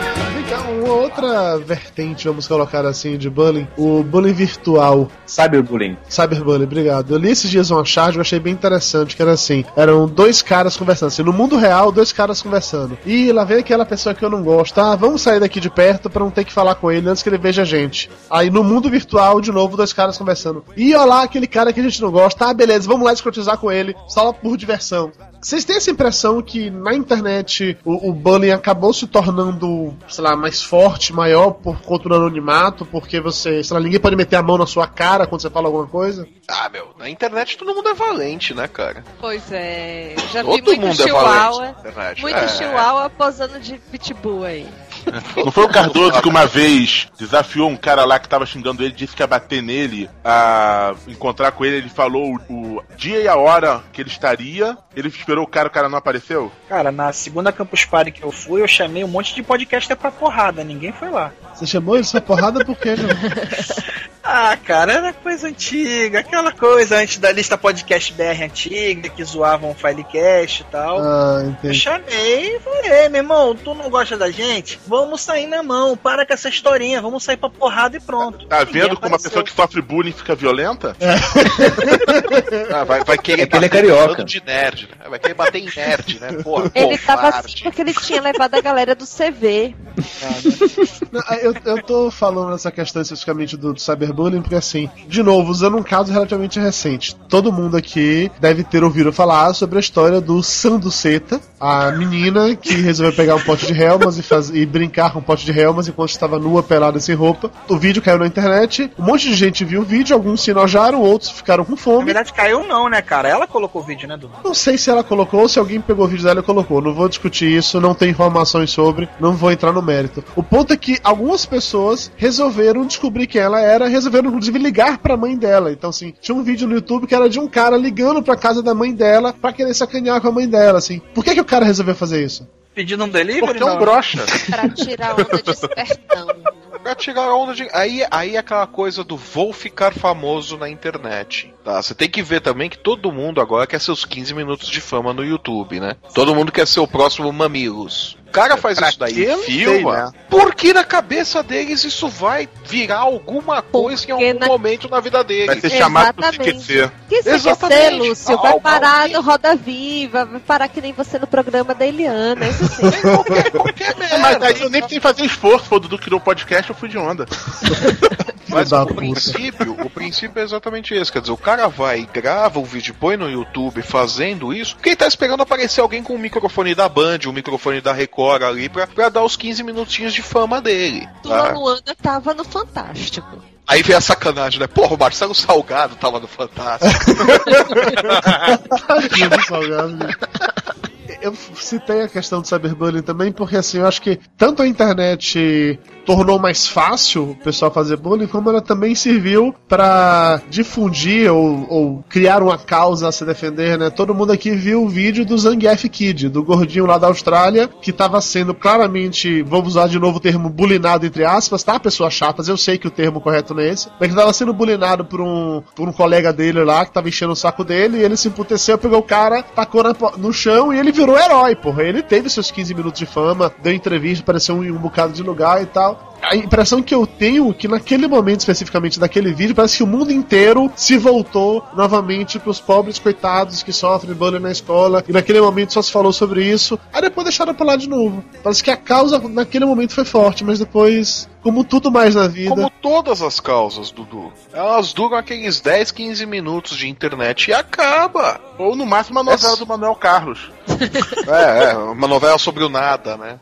uma outra vertente, vamos colocar assim, de bullying, o bullying virtual. Cyberbullying. Cyberbullying, obrigado. Eu li esses dias uma charge eu achei bem interessante, que era assim, eram dois caras conversando, assim, no mundo real, dois caras conversando. E lá vem aquela pessoa que eu não gosto, ah, vamos sair daqui de perto pra não ter que falar com ele antes que ele veja a gente. Aí no mundo virtual, de novo, dois caras conversando. E olha lá aquele cara que a gente não gosta, ah, beleza, vamos lá escrotizar com ele, só por diversão. Vocês têm essa impressão que na internet o, o bullying acabou se tornando, sei lá, mais forte, maior por conta do anonimato, porque você, sei lá, ninguém pode meter a mão na sua cara quando você fala alguma coisa? Ah, meu, na internet todo mundo é valente, né, cara? Pois é, já vi Todo muito mundo é chihuahua, valente na internet. muito É. chihuahua posando de pitbull aí. [laughs] Não foi o Cardoso que uma vez desafiou um cara lá que tava xingando ele, disse que ia bater nele, a encontrar com ele, ele falou o, o dia e a hora que ele estaria, ele esperou o cara, o cara não apareceu? Cara, na segunda Campus Party que eu fui, eu chamei um monte de podcaster pra porrada, ninguém foi lá. Você chamou ele essa porrada por quê, João? [laughs] Ah, cara, era coisa antiga, aquela coisa antes da lista podcast BR antiga, que zoavam o Filecast e tal. Ah, Eu chamei e falei, "Ei, meu irmão, tu não gosta da gente? Vamos sair na mão, para com essa historinha, vamos sair pra porrada e pronto. Tá Ninguém vendo como uma pessoa que sofre bullying fica violenta? [laughs] Ah, vai, vai querer É que ele é carioca. bando de nerd, né? Vai querer bater em nerd, né? Porra, Ele tava assim porque ele tinha levado a galera do CV. [laughs] Não, eu, eu tô falando nessa questão especificamente do, do cyberbullying, porque assim, de novo, usando um caso relativamente recente. Todo mundo aqui deve ter ouvido falar sobre a história do Sanduceta, a menina que resolveu pegar um pote de relmas e, faz, e brincar com um pote de relmas enquanto estava nua, pelada sem roupa. O vídeo caiu na internet, um monte de gente viu o vídeo, alguns se enojaram, outros ficaram com Na fome. verdade, caiu não, né, cara? Ela colocou o vídeo, né, Dudu? Não sei se ela colocou ou se alguém pegou o vídeo dela e colocou. Não vou discutir isso, não tenho informações sobre, não vou entrar no mérito. O ponto é que algumas pessoas resolveram descobrir quem ela era, resolveram inclusive ligar pra mãe dela. Então, assim, tinha um vídeo no YouTube que era de um cara ligando pra casa da mãe dela pra querer sacanear com a mãe dela, assim. Por que, que o cara resolveu fazer isso? Pedindo um delivery, Porque é um brocha. [laughs] Pra tirar onda de espertão. Pra tirar a onda de. Aí, aí é aquela coisa do vou ficar famoso na internet. Tá? Você tem que ver também que todo mundo agora quer seus 15 minutos de fama no YouTube, né? Todo mundo quer ser o próximo Mamilos. O cara faz Pra isso daí e sei, filma. né? Porque na cabeça deles isso vai virar alguma coisa em Porque algum na- momento na vida Vai deles. ser chamado pro. CQC. Que Exatamente. Lúcio? Vai o parar maldito. no Roda Viva, vai parar que nem você no programa da Eliana, isso [laughs] sim. Qualquer, qualquer merda. Mas aí eu nem precisei fazer esforço, foi o Dudu que criou o podcast, eu fui de onda. [laughs] Mas o princípio, o princípio é exatamente esse. Quer dizer, o cara vai, grava o vídeo, põe no YouTube fazendo isso, porque ele tá esperando aparecer alguém com o microfone da Band, o microfone da Record ali, pra, pra dar os 15 minutinhos de fama dele. Tá? Luana tava no Fantástico. Aí vem a sacanagem, né? Porra, o Marcelo Salgado tava no Fantástico. [laughs] Salgado. Eu citei a questão do cyberbullying também, porque assim, eu acho que tanto a internet tornou mais fácil o pessoal fazer bullying, como ela também serviu pra difundir ou, ou criar uma causa a se defender, né? Todo mundo aqui viu o vídeo do Zangief Kid, do gordinho lá da Austrália, que tava sendo claramente, vamos usar de novo o termo bulinado entre aspas, tá? Pessoas chatas, eu sei que o termo correto esse, mas que tava sendo bulinado por um, por um colega dele lá, que tava enchendo o saco dele, e ele se emputeceu, pegou o cara, tacou na no chão e ele virou herói, porra. Ele teve seus 15 minutos de fama, deu entrevista, apareceu em um bocado de lugar e tal. A impressão que eu tenho é que naquele momento especificamente daquele vídeo, parece que o mundo inteiro se voltou novamente pros pobres coitados que sofrem bullying na escola, e naquele momento só se falou sobre isso, aí depois deixaram pra lá de novo. Parece que a causa naquele momento foi forte, mas depois, como tudo mais na vida. Como todas as causas, Dudu. Elas duram aqueles 10, 15 minutos de internet e acaba. Ou no máximo a novela Essa- do Manuel Carlos. [laughs] É, é, uma novela sobre o nada, né?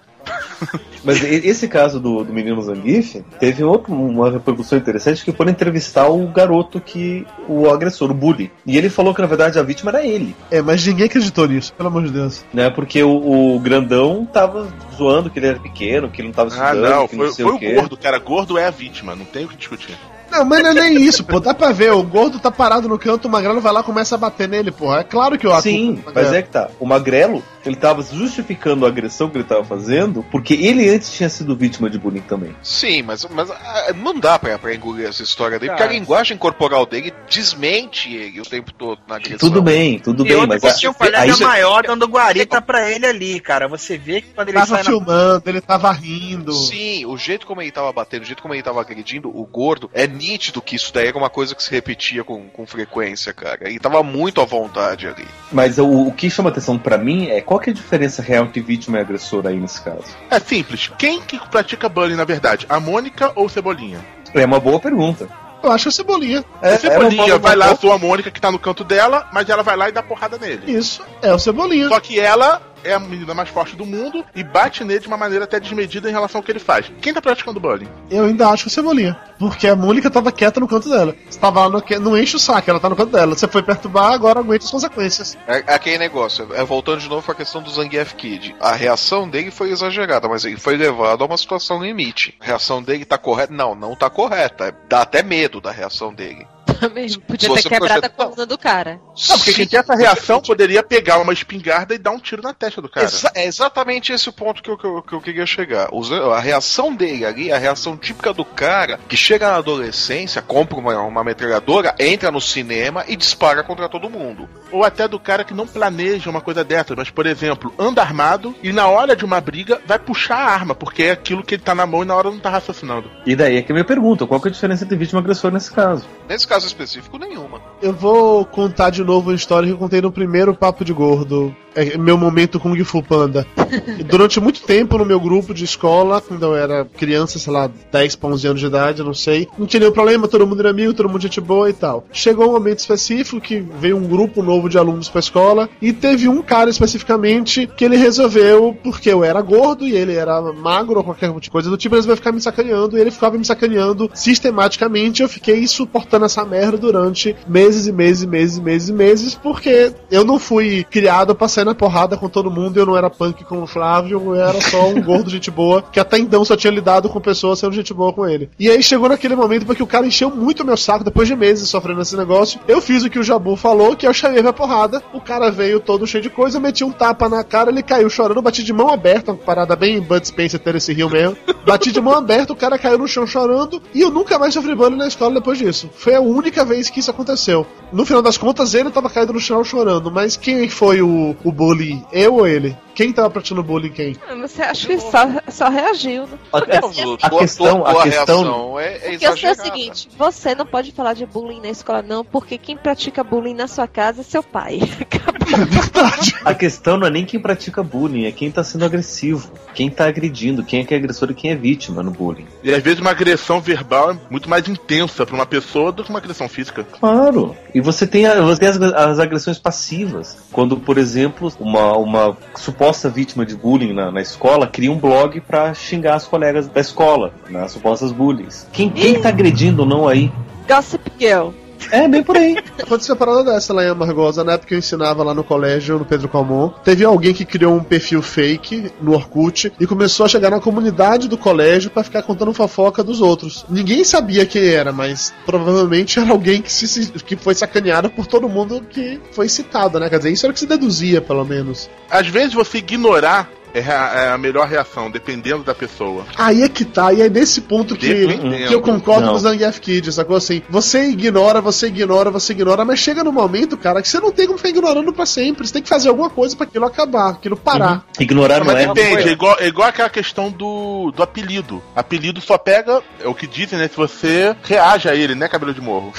[laughs] Mas esse caso do, do menino Zangief teve outro, uma repercussão interessante que foram entrevistar o garoto que. o agressor, o bully. E ele falou que na verdade a vítima era ele. É, mas ninguém acreditou nisso, pelo amor de Deus. Né? Porque o, o grandão tava zoando que ele era pequeno, que ele não tava Ah, estudando, não, que foi, não sei foi o o quê. gordo, cara. Gordo é a vítima, não tem o que discutir. Não, mas não é nem isso, pô. Dá pra ver, o gordo tá parado no canto, o magrelo vai lá e começa a bater nele, pô. É claro que o Sim, mas é que tá. O Magrelo, ele tava justificando a agressão que ele tava fazendo, porque ele antes tinha sido vítima de bullying também. Sim, mas, mas ah, não dá pra, pra engolir essa história dele, Cara. porque a linguagem corporal dele desmente ele o tempo todo na agressão. Tudo bem, tudo E bem, mas que tinha um aí você- maior dando guarita pra ele ali, cara. Você vê que quando ele Tava sai na... filmando, ele tava rindo. Sim, o jeito como ele tava batendo, o jeito como ele tava agredindo o gordo, é nítido que isso daí era uma coisa que se repetia com, com frequência, cara. Ele tava muito à vontade ali. Mas o, o que chama atenção pra mim é qual que é a diferença real entre vítima e agressor aí nesse caso? É simples. Quem que pratica bullying, na verdade? A Mônica ou o Cebolinha? É uma boa pergunta. Eu acho que é Cebolinha. É, o Cebolinha vai lá, zoa a Mônica que tá no canto dela, mas ela vai lá e dá porrada nele. Isso, é o Cebolinha. Só que ela é a menina mais forte do mundo e bate nele de uma maneira até desmedida em relação ao que ele faz. Quem tá praticando bullying? Eu ainda acho que é Cebolinha. Porque a Mônica tava quieta no canto dela. Você tava lá, no, que- não enche o saco, ela tá no canto dela. Você foi perturbar, agora aguenta as consequências. É, é aquele negócio, é, voltando de novo pra questão do Zangief Kid. A reação dele foi exagerada, mas ele foi levado a uma situação limite. A reação dele tá correta? Não, não tá correta. Dá até medo da reação dele. Também podia ter quebrado a coluna do cara. Não, porque quem tem essa [laughs] reação poderia pegar uma espingarda e dar um tiro na testa do cara. Exa- é exatamente esse o ponto que eu, que eu, que eu queria chegar. A reação dele ali, a reação típica do cara que chega na adolescência, compra uma, uma metralhadora, entra no cinema e dispara contra todo mundo. Ou até do cara que não planeja uma coisa dessas, mas, por exemplo, anda armado e na hora de uma briga vai puxar a arma, porque é aquilo que ele tá na mão e na hora não tá raciocinando. E daí é que eu me pergunto, qual que é a diferença entre vítima e agressor nesse caso? Nesse caso específico, nenhuma. Eu vou contar de novo a história que eu contei no primeiro Papo de Gordo. É meu momento Kung Fu Panda. [laughs] Durante muito tempo no meu grupo de escola, quando eu era criança, sei lá, 10 pra 11 anos de idade, eu não sei, não tinha nenhum problema, todo mundo era amigo, todo mundo gente boa e tal. Chegou um momento específico que veio um grupo novo de alunos pra escola e teve um cara especificamente que ele resolveu, porque eu era gordo e ele era magro ou qualquer coisa do tipo, ele vai ficar me sacaneando e ele ficava me sacaneando sistematicamente. Eu fiquei suportando essa merda durante meses e meses e meses e meses e meses, porque eu não fui criado pra sair na porrada com todo mundo, eu não era punk como o Flávio, eu era só um gordo gente boa, que até então só tinha lidado com pessoas sendo gente boa com ele. E aí chegou naquele momento porque o cara encheu muito meu saco depois de meses sofrendo esse negócio. Eu fiz o que o Jabu falou, que eu chamei pra porrada. O cara veio todo cheio de coisa, meti um tapa na cara, ele caiu chorando, bati de mão aberta, uma parada bem Bud Spencer ter esse rio mesmo. Bati de mão aberta, o cara caiu no chão chorando e eu nunca mais sofri bullying na escola depois disso. Foi a única vez que isso aconteceu. No final das contas, ele tava caído no chão chorando, mas quem foi o, o bully? Eu ou ele? Quem tava praticando bullying quem? Ah, Você acha que só, só reagiu, né? A, A, a questão, a questão, é, é Porque sei o seguinte, você não pode falar de bullying na escola, não, porque quem pratica bullying na sua casa é seu pai. [laughs] a questão não é nem quem pratica bullying, é quem tá sendo agressivo, quem tá agredindo, quem é que é agressor e quem é vítima no bullying. E às vezes uma agressão verbal é muito mais intensa pra uma pessoa do que uma agressão física. Claro. E você tem, a- você tem as, as agressões passivas. Quando, por exemplo, uma, uma suposta vítima de bullying na, na escola cria um blog pra xingar as colegas da escola, nas supostas bullies. Quem, quem tá agredindo ou não aí? Gossip Girl. É, bem por aí. [laughs] Aconteceu uma parada dessa lá em Amargosa, na época que eu ensinava lá no colégio, no Pedro Calmon. Teve alguém que criou um perfil fake no Orkut e começou a chegar na comunidade do colégio pra ficar contando fofoca dos outros. Ninguém sabia quem era, mas provavelmente era alguém que, se, que foi sacaneado por todo mundo que foi citado, né? Quer dizer, isso era o que se deduzia, pelo menos. Às vezes você ignorar é rea- é a melhor reação, dependendo da pessoa. Aí é que tá, e é nesse ponto que, que eu concordo Não. com o Zangief Kid, sacou assim? Você ignora, você ignora, você ignora, mas chega no momento, cara, que você não tem como ficar ignorando pra sempre. Você tem que fazer alguma coisa pra aquilo acabar, aquilo parar. Ignorar não Mas é. depende, é igual, é igual aquela questão do, do apelido. Apelido só pega, é o que dizem, né? Se você reage a ele, né, cabelo de morro?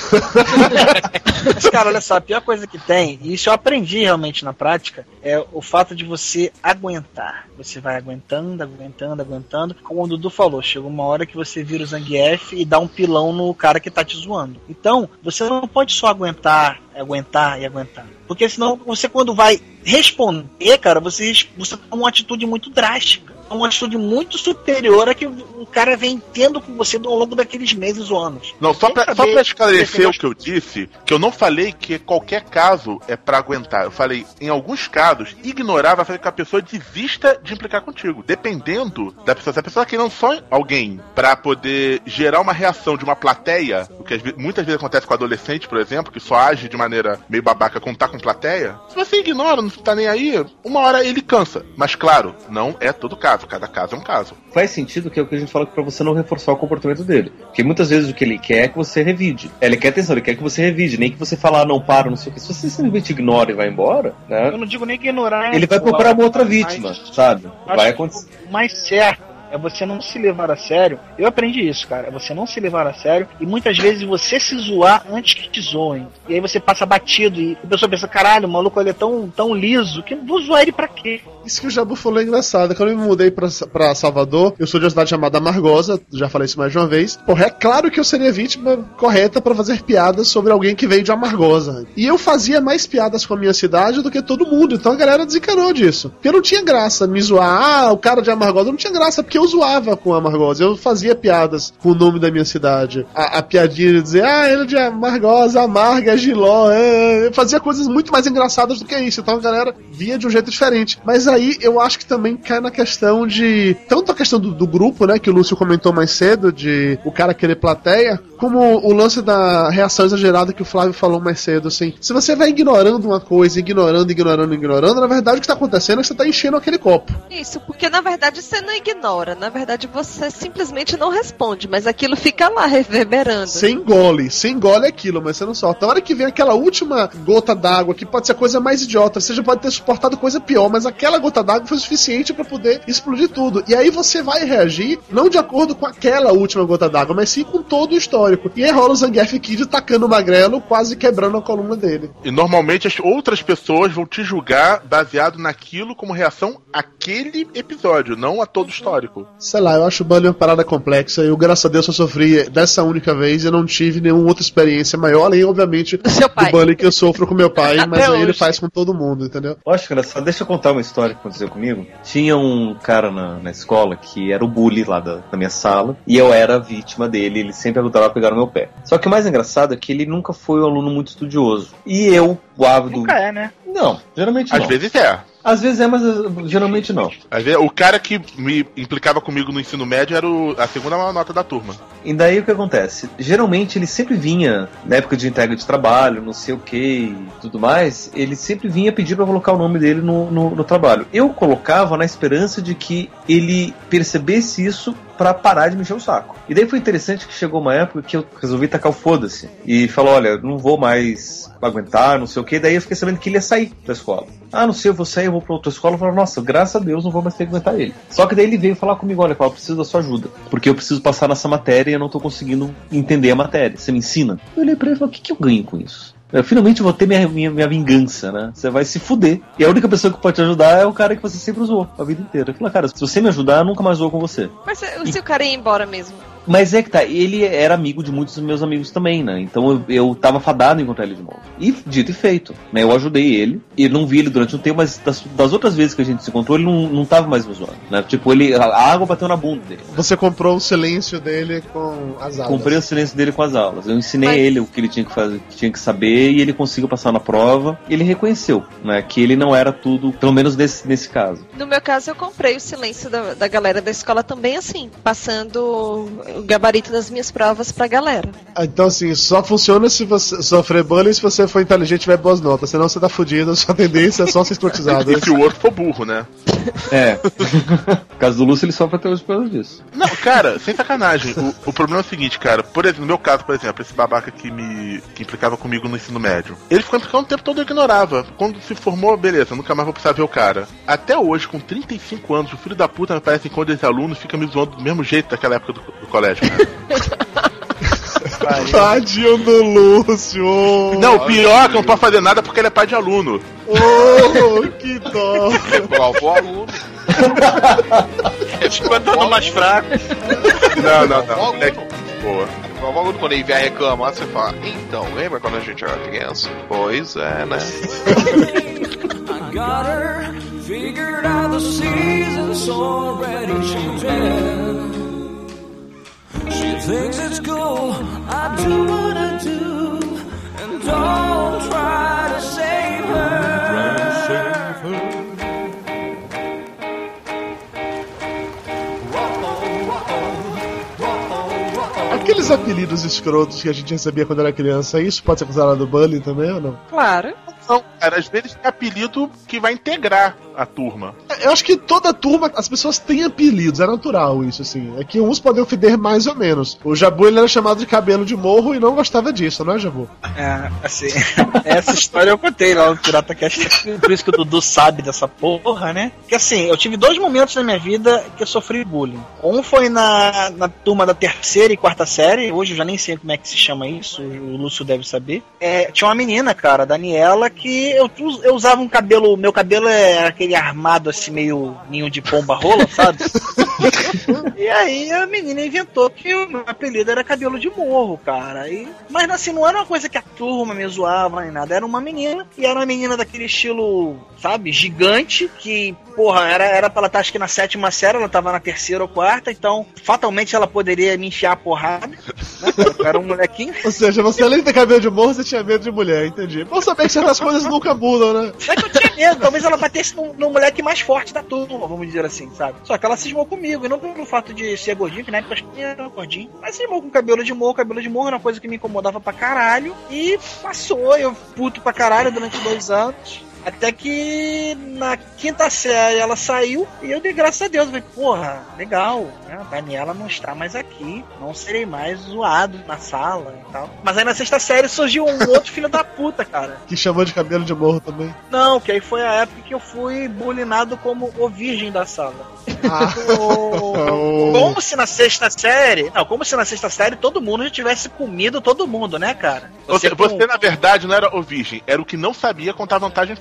Mas, [laughs] cara, olha só, a pior coisa que tem, e isso eu aprendi realmente na prática, é o fato de você aguentar. Você vai aguentando, aguentando, aguentando. Como o Dudu falou, chega uma hora que você vira o Zangief e dá um pilão no cara que tá te zoando. Então, você não pode só aguentar, aguentar e aguentar. Porque senão, você quando vai responder, cara, você, você toma uma atitude muito drástica. Uma atitude muito superior a que o cara vem tendo com você ao longo daqueles meses ou anos. Não, só pra, só pra esclarecer o que eu disse, que eu não falei que qualquer caso é pra aguentar. Eu falei, em alguns casos, ignorar vai fazer com que a pessoa desista de implicar contigo. Dependendo da pessoa. Se a pessoa quer não só alguém pra poder gerar uma reação de uma plateia, o que muitas vezes acontece com adolescente, por exemplo, que só age de maneira meio babaca quando tá com plateia, se você ignora, não tá nem aí, uma hora ele cansa. Mas claro, não é todo caso. Cada caso é um caso. Faz sentido que é o que a gente fala pra você não reforçar o comportamento dele. Porque muitas vezes o que ele quer é que você revide. Ele quer atenção, ele quer que você revide, nem que você falar não para, não sei o que. Se você simplesmente ignora e vai embora, né? Eu não digo nem ignorar. Ele vai pô, procurar uma outra mas- vítima, sabe? Vai acontecer. Mais certo é você não se levar a sério. Eu aprendi isso, cara. É você não se levar a sério e muitas vezes você se zoar antes que te zoem. E aí você passa batido e a pessoa pensa, caralho, o maluco ele é tão, tão liso que vou zoar ele pra quê? Isso que o Jabu falou é engraçado. Quando eu me mudei pra, pra Salvador, eu sou de uma cidade chamada Amargosa, já falei isso mais de uma vez. Porra, é claro que eu seria vítima correta pra fazer piadas sobre alguém que veio de Amargosa. E eu fazia mais piadas com a minha cidade do que todo mundo, então a galera desencanou disso. Porque não tinha graça me zoar, ah, o cara de Amargosa não tinha graça, porque eu zoava com Amargosa, eu fazia piadas com o nome da minha cidade. A, a piadinha de dizer, ah, ele é de Amargosa, Amarga, Giló, é, eu fazia coisas muito mais engraçadas do que isso, então a galera via de um jeito diferente. Mas aí eu acho que também cai na questão de, tanto a questão do, do grupo, né, que o Lúcio comentou mais cedo, de o cara querer plateia, como o lance da reação exagerada que o Flávio falou mais cedo, assim. Se você vai ignorando uma coisa, ignorando, ignorando, ignorando, na verdade o que tá acontecendo é que você tá enchendo aquele copo. Isso, porque na verdade você não ignora, na verdade você simplesmente não responde, mas aquilo fica lá reverberando. Você engole, você engole aquilo, mas você não solta. Na hora que vem aquela última gota d'água, que pode ser a coisa mais idiota, você já pode ter suportado coisa pior, mas aquela gota d'água foi suficiente pra poder explodir tudo. E aí você vai reagir não de acordo com aquela última gota d'água, mas sim com todo o histórico. E aí rola o Zangief Kid tacando o magrelo, quase quebrando a coluna dele. E normalmente as outras pessoas vão te julgar baseado naquilo como reação àquele episódio, não a todo o histórico. Sei lá, eu acho o Bully uma parada complexa. Eu, graças a Deus, só sofri dessa única vez e não tive nenhuma outra experiência maior, além, obviamente, do Seu pai. Bully que eu sofro com meu pai, [laughs] mas aí ele faz com todo mundo, entendeu? Eu acho engraçado. Deixa eu contar uma história que aconteceu comigo. Tinha um cara na, na escola que era o bully lá da, da minha sala e eu era a vítima dele. Ele sempre ajudava a pegar no meu pé. Só que o mais engraçado é que ele nunca foi um aluno muito estudioso. E eu, o ávido. Nunca é, né? Não, geralmente Às não. vezes é. Às vezes é, mas uh, geralmente não. Às vezes, o cara que me implicava comigo no ensino médio era o- a segunda maior nota da turma. E daí o que acontece? Geralmente ele sempre vinha, na época de entrega de trabalho, não sei o que e tudo mais, ele sempre vinha pedir pra colocar o nome dele no, no, no trabalho. Eu colocava na esperança de que ele percebesse isso pra parar de me encher o saco. E daí foi interessante que chegou uma época que eu resolvi tacar o foda-se. E falou, olha, não vou mais aguentar, não sei o que. Daí eu fiquei sabendo que ele ia sair da escola. Ah, não sei, eu vou sair, eu vou pra outra escola. Eu falei, nossa, graças a Deus não vou mais ter que aguentar ele. Só que daí ele veio falar comigo, olha, eu preciso da sua ajuda. Porque eu preciso passar nessa matéria e eu não tô conseguindo entender a matéria. Você me ensina? Eu olhei pra ele e falei, o que, que eu ganho com isso? Eu finalmente vou ter minha, minha, minha vingança, né? Você vai se fuder. E a única pessoa que pode te ajudar é o cara que você sempre usou a vida inteira. Falei, cara, se você me ajudar, eu nunca mais vou com você. Mas se, se o cara ia embora mesmo? Mas é que tá, ele era amigo de muitos dos meus amigos também, né? Então eu, eu tava fadado em encontrar ele de novo. E dito e feito, né? Eu ajudei ele, e não vi ele durante um tempo, mas das, das outras vezes que a gente se encontrou, ele não, não tava mais me zoando, né? Tipo, ele, a água bateu na bunda dele. Você comprou o silêncio dele com as aulas. Comprei o silêncio dele com as aulas. Eu ensinei Mas- ele o que ele tinha que fazer, que tinha que saber, e ele conseguiu passar na prova. E ele reconheceu, né? Que ele não era tudo, pelo menos nesse, nesse caso. No meu caso, eu comprei o silêncio da, da galera da escola também assim, passando o gabarito das minhas provas pra galera. Ah, Então, assim, só funciona se você sofrer bullying se você for inteligente e tiver boas notas. Senão você tá fudido, [laughs] sua tendência é só ser escrotizado. E se o outro for burro, né? É. no caso do Lúcio, ele sofre até hoje por causa disso. Não, cara, sem sacanagem. O, o problema é o seguinte, cara. Por exemplo, no meu caso, por exemplo, esse babaca que me que implicava comigo no ensino médio. Ele ficou implicando o tempo todo eu ignorava. Quando se formou, beleza, nunca mais vou precisar ver o cara. Até hoje, com 35 anos, o filho da puta me parece enquanto esse aluno fica me zoando do mesmo jeito daquela época do, do colégio, cara. [laughs] Tadinho do Lúcio! Não, o pior é que não posso fazer nada porque ele é pai de aluno. Oh, que dó! Prova o aluno. Eu fico andando mais fraco. Não, não, não. É, boa. Aluno quando ele vier reclamar, você fala, então, lembra quando a gente era criança? Pois é, né? I got her figured out the season's already changing. She thinks it's cool. I do what I do, and don't try to save her. Aqueles apelidos escrotos que a gente recebia quando era criança, isso pode ser considerado bullying também ou não? Claro. Não, cara, às vezes tem apelido que vai integrar a turma? Eu acho que toda turma, as pessoas têm apelidos, é natural isso, assim. É que uns podem ofender mais ou menos. O Jabu, ele era chamado de cabelo de morro e não gostava disso, não é, Jabu? É, assim, [laughs] essa história eu contei lá no Pirata Cast. Por isso que o Dudu sabe dessa porra, né? Que assim, eu tive dois momentos na minha vida que eu sofri bullying. Um foi na, na turma da terceira e quarta série, hoje eu já nem sei como é que se chama isso, o Lúcio deve saber. É, tinha uma menina, cara, Daniela, que eu, eu usava um cabelo, meu cabelo é aquele armado assim, meio ninho de pomba rola, sabe? [laughs] e aí a menina inventou que o meu apelido era cabelo de morro, cara. E, mas assim, não era uma coisa que a turma me zoava nem nada. Era uma menina, e era uma menina daquele estilo, sabe, gigante, que, porra, era, era pra ela estar acho que na sétima série, ela tava na terceira ou quarta, então fatalmente ela poderia me enfiar a porrada. Era um molequinho. Ou seja, você além de ter cabelo de morro, você tinha medo de mulher, entendi. Bom saber que certas coisas nunca mudam, né? Não é que eu tinha medo, talvez ela batesse no, no moleque mais forte da turma, vamos dizer assim, sabe? Só que ela cismou comigo, e não pelo fato de ser gordinho, que na época eu era gordinho, mas cismou com cabelo de morro, cabelo de morro era uma coisa que me incomodava pra caralho, e passou, eu puto pra caralho durante dois anos. Até que na quinta série ela saiu e eu dei graças a Deus. Falei, porra, legal, né? A Daniela não está mais aqui. Não serei mais zoado na sala e tal. Mas aí na sexta série surgiu um [laughs] outro filho da puta, cara. Que chamou de cabelo de morro também. Não, que aí foi a época que eu fui bulinado como o virgem da sala. Ah. O- [laughs] Como se na sexta série. Não, como se na sexta série todo mundo já tivesse comido todo mundo, né, cara? Você, com- você, na verdade, não era o virgem, era o que não sabia contar vantagem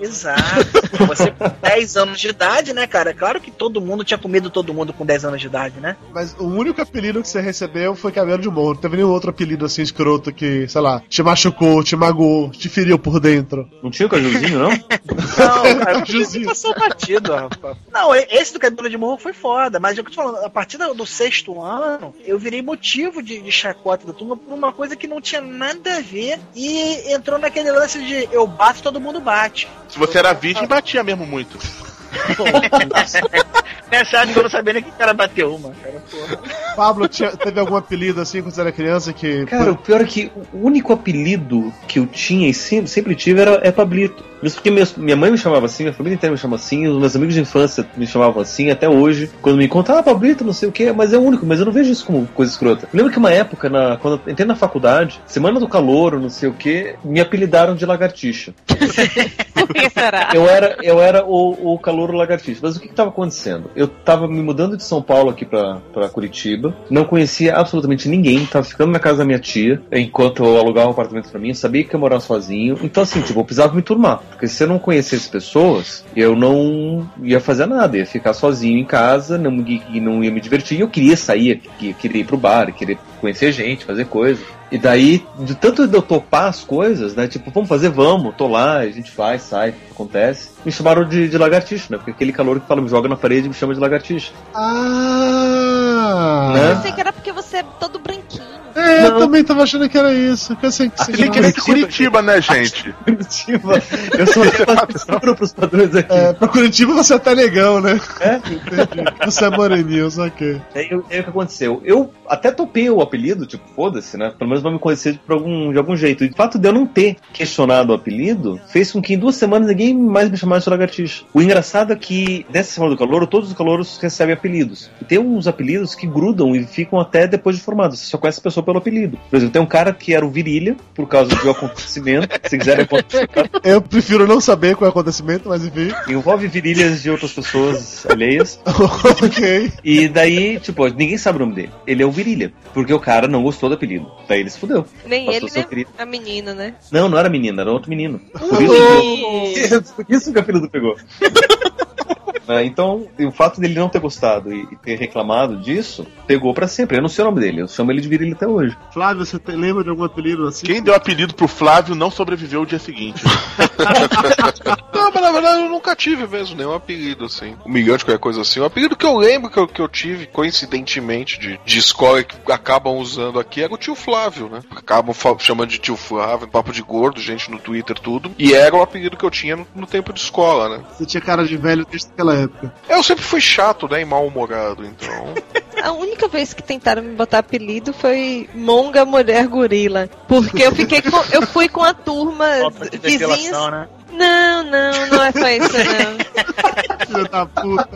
Exato. Você com [laughs] 10 anos de idade, né, cara? Claro que todo mundo tinha comido todo mundo com 10 anos de idade, né? Mas o único apelido que você recebeu foi cabelo de morro. Não teve nenhum outro apelido assim escroto que, sei lá, te machucou, te magoou, te feriu por dentro. Não tinha o cajuzinho, não? [laughs] [laughs] Não, cara, Juzinho. passou batido, rapaz. Não, esse do cabelo de morro foi foda, mas o que eu tô falando, a partir do, do sexto ano, eu virei motivo de, de chacota da turma por uma coisa que não tinha nada a ver e entrou naquele lance de eu bato, todo mundo bate. Se você era virgem, batia mesmo muito. [laughs] Nessa época eu não sabia nem que o cara bateu uma, cara. Pablo, tinha- teve algum apelido assim quando você era criança que. Cara, o pior é que o único apelido que eu tinha e sempre, sempre tive era é Pablito. Mesmo porque meus- minha mãe me chamava assim, minha família inteira me chama assim, os meus amigos de infância me chamavam assim, até hoje. Quando me contam, ah, Pablito, não sei o que, mas é o único, mas eu não vejo isso como coisa escrota. Eu lembro que uma época, na, quando eu entrei na faculdade, semana do calor, não sei o que, me apelidaram de lagartixa. [laughs] Por que será? Eu era, eu era o, o calouro lagartixa. Mas o que estava acontecendo? Eu tava me mudando de São Paulo aqui pra, pra Curitiba, não conhecia absolutamente ninguém, tava ficando na casa da minha tia, enquanto eu alugava um apartamento pra mim, eu sabia que ia morar sozinho. Então, assim, tipo, eu precisava me turmar. Porque se eu não conhecesse pessoas, eu não ia fazer nada, ia ficar sozinho em casa, não, e não ia me divertir. E eu queria sair, eu queria ir pro bar, queria conhecer gente, fazer coisa. E daí, de tanto de eu topar as coisas, né? Tipo, vamos fazer, vamos, tô lá, a gente faz, sai, acontece. Me chamaram de, de lagartixa, né? Porque aquele calor que fala, me joga na parede me chama de lagartixa. Ah! Né? Eu pensei que era porque você é todo branquinho. É, eu também tava achando que era isso. Que eu sei que você Tem que ver que Curitiba, né, gente? Curitiba. Eu sou uma pros padrões aqui. É, pra Curitiba você é até negão, né? É? Entendi. Você é moreninho, só que. Aí, eu- aí o que aconteceu? Eu até topei o apelido, tipo, foda-se, né? Pelo menos vai me conhecer por algum, de algum jeito. E o fato de eu não ter questionado o apelido fez com que em duas semanas ninguém mais me chamasse de lagartixa. O engraçado é que nessa semana do calor, todos os calouros recebem apelidos. E tem uns apelidos que grudam e ficam até depois de formado. Você só conhece a pessoa pelo apelido. Por exemplo, tem um cara que era o Virilha, por causa de um acontecimento. Se quiserem Eu prefiro não saber qual é o acontecimento, mas enfim. envolve virilhas de outras pessoas alheias. [laughs] ok. E daí, tipo, ninguém sabe o nome dele. Ele é o Virilha, porque o cara não gostou do apelido. Daí ele se fudeu. Nem Passou ele, nem a menina, né? Não, não era menina, era outro menino. Por isso, [laughs] por isso que o apelido pegou. É, então, o fato dele não ter gostado e, e ter reclamado disso, pegou pra sempre. Eu não sei o nome dele, eu chamo ele de Virilha até hoje. Flávio, você te- lembra de algum apelido assim? Quem deu apelido pro Flávio não sobreviveu o dia seguinte. [laughs] Não, mas na verdade eu nunca tive mesmo nenhum apelido assim. Humilhante, qualquer coisa assim. O apelido que eu lembro que eu, que eu tive, coincidentemente, de, de escola que acabam usando aqui era o tio Flávio, né? Acabam chamando de tio Flávio, papo de gordo, gente no Twitter, tudo. E era o apelido que eu tinha no, no tempo de escola, né? Você tinha cara de velho desde aquela época. Eu sempre fui chato, né? E mal-humorado, então. [laughs] A única vez que tentaram me botar apelido foi Monga Mulher Gorila. Porque eu fiquei com, eu fui com a turma vizinhos. né? Não, não, não é foi isso, não. [laughs] Filho da puta.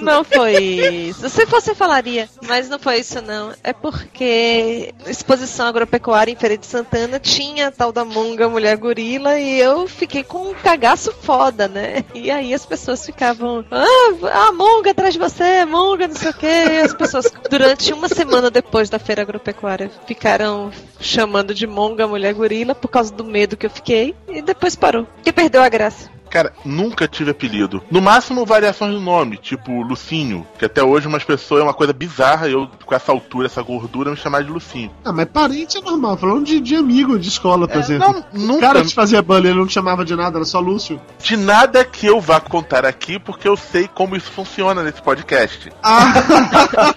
Não foi isso. Se fosse, eu falaria. Mas não foi isso, não. É porque exposição agropecuária em Feira de Santana tinha a tal da Monga Mulher Gorila e eu fiquei com um cagaço foda, né? E aí as pessoas ficavam, ah, a Monga atrás de você, Monga, não sei o quê. E as pessoas, durante uma semana depois da Feira Agropecuária, ficaram chamando de Monga Mulher Gorila por causa do medo que eu fiquei e depois parou. E perdeu a graça. Cara, nunca tive apelido. No máximo, variações do nome, tipo Lucinho, que até hoje umas pessoas é uma coisa bizarra, eu com essa altura, essa gordura, me chamar de Lucinho. Ah, mas parente é normal. Falando de, de amigo de escola, por É, exemplo. não, O nunca- cara que te fazia bullying, ele não te chamava de nada, era só Lúcio. De nada que eu vá contar aqui, porque eu sei como isso funciona nesse podcast. [laughs]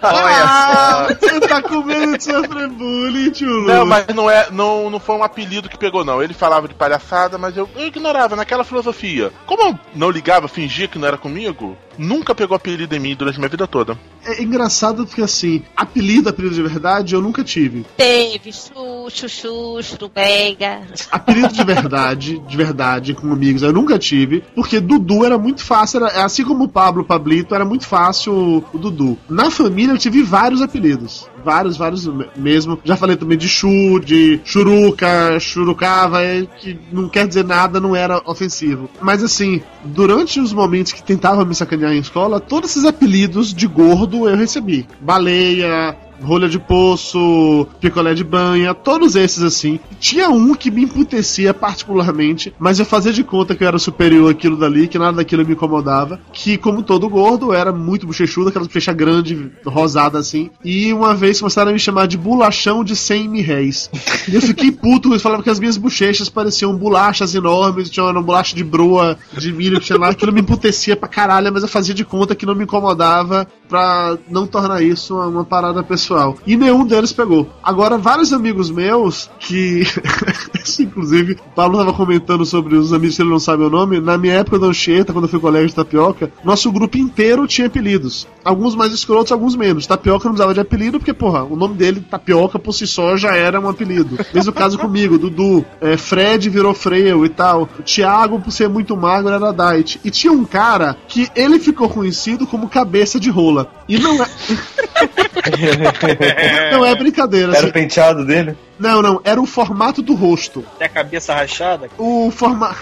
Ah, [laughs] você tá com medo de sofrer bullying, tio Lu. Não, mas não é, não, não foi um apelido que pegou, não. Ele falava de palhaçada, mas eu, eu ignorava naquela filosofia. Como eu não ligava, fingia que não era comigo, nunca pegou apelido em mim durante minha vida toda. É engraçado porque, assim, apelido, apelido de verdade, eu nunca tive. Teve Xuxo, Xuxo, Pega. Apelido de verdade, de verdade, com amigos, eu nunca tive, porque Dudu era muito fácil, era, assim como o Pablo, o Pablito, era muito fácil o, o Dudu. Na família eu tive vários apelidos. Vários, vários me- mesmo. Já falei também de Chu, de Churuca, Churucava, é, que não quer dizer nada, não era ofensivo. Mas assim, durante os momentos que tentava me sacanear em escola, todos esses apelidos de gordo eu recebi. Baleia, rolha de poço, picolé de banha, todos esses assim. Tinha um que me emputecia particularmente, mas eu fazia de conta que eu era superior àquilo dali, que nada daquilo me incomodava. Que, como todo gordo, era muito bochechudo, aquela bochecha grande, rosada assim. E uma vez começaram a me chamar de bolachão de 100 mil réis. E eu fiquei puto, eles falavam que as minhas bochechas pareciam bolachas enormes, tinha uma bolacha de broa, de milho que tinha lá, aquilo me emputecia pra caralho, mas eu fazia de conta que não me incomodava pra não tornar isso uma parada pessoal. E nenhum deles pegou. Agora, vários amigos meus que. [laughs] Inclusive, o Pablo tava comentando sobre os amigos que ele não sabe o nome. Na minha época da Anchieta, quando eu fui colégio de tapioca, nosso grupo inteiro tinha apelidos. Alguns mais escrotos, alguns menos. Tapioca não precisava de apelido, porque, porra, o nome dele, tapioca, por si só, já era um apelido. Mesmo caso comigo, Dudu. É, Fred virou Freio e tal. O Thiago, por ser muito magro, era Diet. E tinha um cara que ele ficou conhecido como cabeça de rola. E não é. [laughs] não é brincadeira. Era assim. o penteado dele? Não, não, era o formato do rosto. Tem a cabeça rachada. O formato.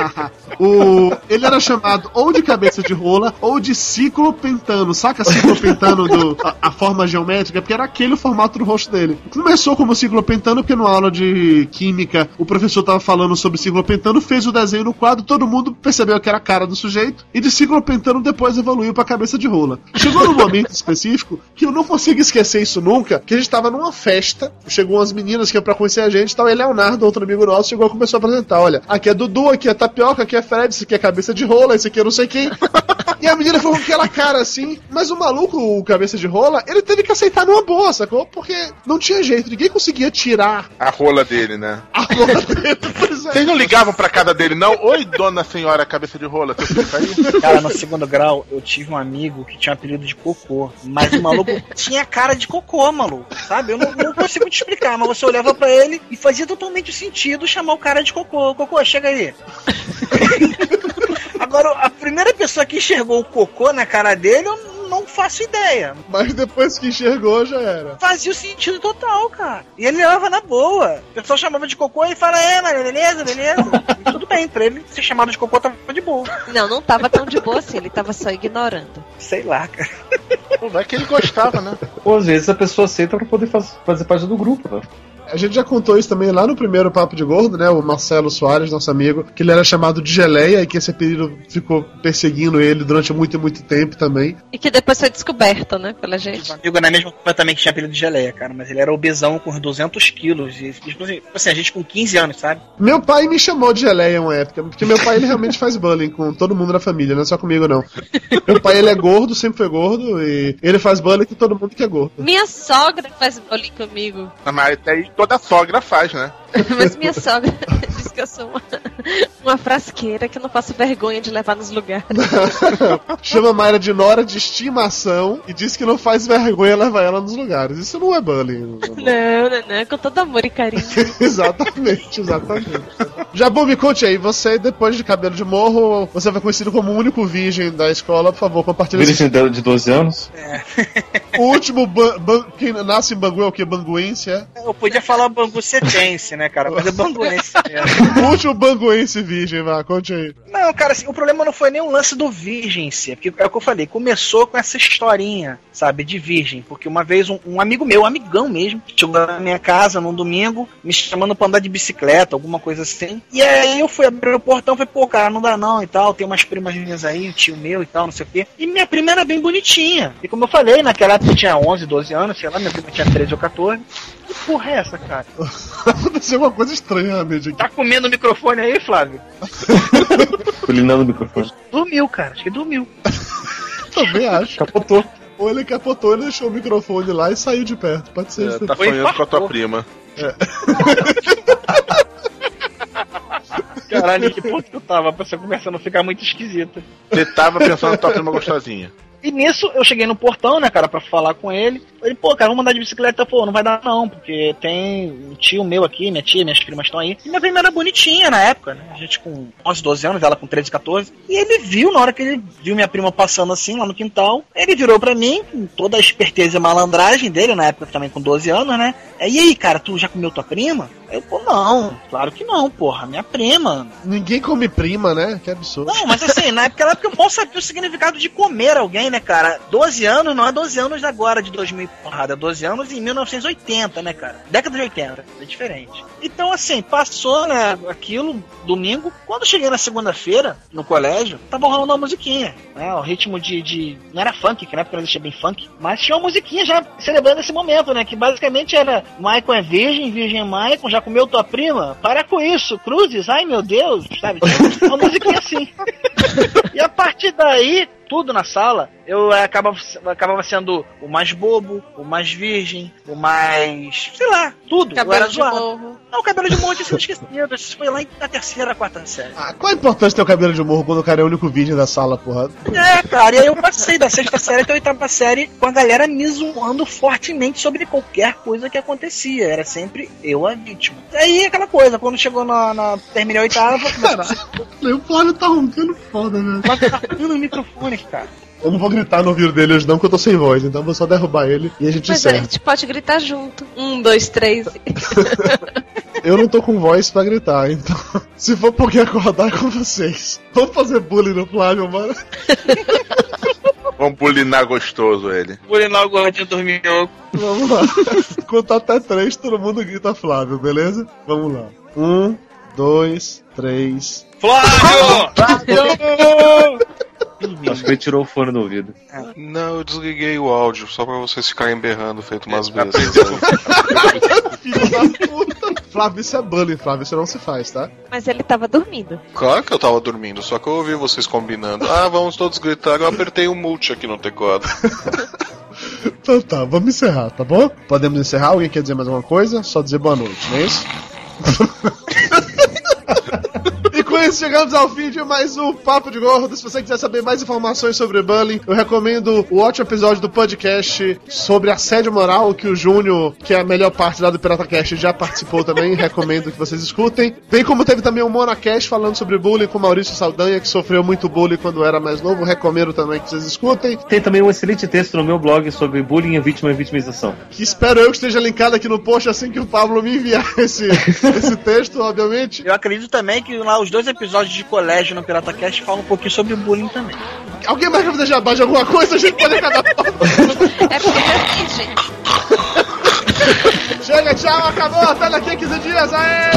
[laughs] o... Ele era chamado ou de cabeça de rola ou de ciclopentano. Saca ciclopentano, do... a, a forma geométrica? Porque era aquele o formato do rosto dele. Começou como ciclopentano, porque numa aula de química o professor tava falando sobre ciclopentano, fez o desenho no quadro, todo mundo percebeu que era a cara do sujeito, e de ciclopentano depois evoluiu pra cabeça de rola. Chegou num momento específico que eu não consigo esquecer isso nunca, que a gente tava numa festa, chegou umas meninas que é pra conhecer a gente tal, e Leonardo, outro amigo nosso, chegou e começou a apresentar, olha, aqui é Dudu, aqui é Tapioca, aqui é Fred, isso aqui é cabeça de rola, esse aqui é não sei quem. E a menina ficou com aquela cara assim, mas o maluco, o cabeça de rola, ele teve que aceitar numa boa, sacou? Porque não tinha jeito, ninguém conseguia tirar A rola dele, né? a rola dele. Pois é. Vocês não ligavam pra casa dele, não? Oi, dona senhora cabeça de rola, seu filho tá aí? Cara, no segundo grau, eu tive um amigo que tinha um apelido de cocô. Mas o maluco tinha cara de cocô, maluco. Sabe? Eu não, não consigo te explicar, mas você olhava pra ele e fazia totalmente sentido chamar o cara de cocô. Cocô, chega aí. Agora, a primeira pessoa que enxergou o cocô na cara dele, eu não faço ideia. Mas depois que enxergou, já era. Fazia o sentido total, cara. E ele levava na boa. O pessoal chamava de cocô e fala, é, mano, beleza, beleza. E tudo bem, pra ele ser chamado de cocô tava de boa. Não, não tava tão de boa assim, ele tava só ignorando. Sei lá, cara. Pô, Vai que ele gostava, né? Ou às vezes a pessoa aceita pra poder faz- fazer parte do grupo, né? A gente já contou isso também lá no primeiro Papo de Gordo, né? O Marcelo Soares, nosso amigo, que ele era chamado de Geleia e que esse apelido ficou perseguindo ele durante muito, muito tempo também. E que depois foi descoberto, né, pela gente. Um amigo na mesma turma também que tinha apelido de geleia, cara, mas ele era obesão com uns 200 quilos. E, tipo assim, tipo assim, a gente com 15 anos, sabe? Meu pai me chamou de Geleia uma época, porque meu pai ele realmente faz bullying com todo mundo na família, não é só comigo não. Meu pai ele é gordo, sempre foi gordo, e ele faz bullying com todo mundo que é gordo. Minha sogra faz bullying comigo. Mas até aí toda sogra faz, né? [laughs] Mas minha sogra [laughs] diz que eu sou uma, Uma frasqueira que eu não faço vergonha de levar nos lugares. [laughs] Chama a Mayra de Nora de estimação e diz que não faz vergonha levar ela nos lugares. Isso não é bullying. Não, não, não, com todo amor e carinho. exatamente, exatamente. Jabu, me conte aí, você, depois de cabelo de morro, você foi conhecido como o único virgem da escola, por favor, compartilhe Virgem dela de 12 anos? O último ban, ban- quem nasce em Bangu é o que? Banguense, é? Eu podia falar bangucetense, né, cara? Mas [laughs] é banguense mesmo. O [laughs] último banguense virgem, vá, conte aí. Não, cara, assim, o problema não foi nem o lance do virgem, em si, porque é o que eu falei, começou com essa historinha, sabe, de virgem, porque uma vez um, um amigo meu, um amigão mesmo, chegou na minha casa num domingo, me chamando pra andar de bicicleta, alguma coisa assim, e aí eu fui abrir o portão, falei, pô, cara, não dá não e tal, tem umas primas minhas aí, um tio meu e tal, não sei o quê, e minha prima era bem bonitinha, e como eu falei, naquela época eu tinha 11, 12 anos, sei lá, minha prima tinha 13 ou 14, que porra é essa, cara? Aconteceu uma coisa estranha na mídia aqui. Tá comendo o microfone aí, Flávio? [laughs] Culinando o microfone. Dormiu, cara, acho que dormiu. [laughs] Também acho. Capotou. Ou ele capotou, ele deixou o microfone lá e saiu de perto. Pode ser É, isso. tá sonhando com a tua prima. [laughs] Caralho, que ponto que eu tava pra essa conversa não ficar muito esquisita. Você tava pensando na tua prima gostosinha. E nisso eu cheguei no portão, né, cara, pra falar com ele. Ele, pô, cara, vamos andar de bicicleta. Pô, não vai dar não, porque tem um tio meu aqui, minha tia, minhas primas estão aí. E minha prima era bonitinha na época, né? A gente com 11, 12 anos, ela com 13, 14. E ele viu, na hora que ele viu minha prima passando assim lá no quintal, ele virou pra mim, com toda a esperteza e malandragem dele, na época também com 12 anos, né? E aí, cara, tu já comeu tua prima? Eu, pô, não, claro que não, porra, minha prima. Ninguém come prima, né? Que absurdo. Não, mas assim, na época, na época eu mal sabia o significado de comer alguém, né, cara? 12 anos não é 12 anos agora, de 2000 e porrada, é 12 anos em 1980, né, cara? Década de 80, é diferente. Então, assim, passou, né, aquilo, domingo. Quando cheguei na segunda-feira, no colégio, tava rolando uma musiquinha, né? O ritmo de. de não era funk, que na época não existia bem funk, mas tinha uma musiquinha já celebrando esse momento, né? Que basicamente era Michael é virgem, virgem é Michael, já comeu tua prima? Para com isso, cruzes, ai meu Deus, sabe? Uma musiquinha assim. [laughs] E a partir daí, tudo na sala, eu acabava, acabava sendo o mais bobo, o mais virgem, o mais. sei lá, tudo. eu Cabelo era de zoado. morro. Não, o cabelo de morro tinha sido esquecido. Isso foi lá na terceira, quarta série. Ah, qual a importância de ter o cabelo de morro quando o cara é o único virgem da sala, porra? É, cara, e aí eu passei da sexta série até a oitava série com a galera me zoando fortemente sobre qualquer coisa que acontecia. Era sempre eu a vítima. E aí aquela coisa, quando chegou na. na terminei a oitava, [laughs] O Flávio tá roncando foda, né? mas tá no microfone, cara. Eu não vou gritar no ouvido dele hoje não, porque eu tô sem voz, então eu vou só derrubar ele e a gente Mas é, a gente pode gritar junto. Um, dois, três. [laughs] Eu não tô com voz pra gritar, então. [laughs] Se for porque acordar com vocês. Vamos fazer bullying no Flávio, mano. [laughs] Vamos bulinar gostoso ele. Bulinar o gordinho dormiu. Vamos lá. Contar até três, todo mundo grita Flávio, beleza? Vamos lá. Um, dois, três. Flávio! Acho que ele tirou o fone do ouvido. Não, eu desliguei o áudio, só pra vocês ficarem berrando feito umas bestas. [laughs] Filho da puta. Flávio, isso é bullying, Flávio, isso não se faz, tá? Mas ele tava dormindo. Claro que eu tava dormindo, só que eu ouvi vocês combinando. Ah, vamos todos gritar, eu apertei o mute aqui no teclado. [laughs] Então tá, vamos encerrar, tá bom? Podemos encerrar? Alguém quer dizer mais alguma coisa? Só dizer boa noite, não é isso? [laughs] Com isso chegamos ao fim de mais um Papo de Gordo. Se você quiser saber mais informações sobre bullying, eu recomendo o ótimo episódio do podcast sobre assédio moral, que o Júnior, que é a melhor parte lá do PirataCast, já participou também. [laughs] recomendo que vocês escutem. Bem como teve também o Monacast falando sobre bullying com Maurício Saldanha, que sofreu muito bullying quando era mais novo. Recomendo também que vocês escutem. Tem também um excelente texto no meu blog sobre bullying, vítima e vitimização. Que espero eu que esteja linkado aqui no post assim que o Pablo me enviar [laughs] esse, esse texto, obviamente. Eu acredito também que lá os dois episódios de colégio no Pirata Cast falam um pouquinho sobre bullying também. Alguém mais quer fazer jabá de alguma coisa? A gente pode acabar. [laughs] É porque é virgem. Chega, tchau, acabou, até daqui a 15 dias, aê!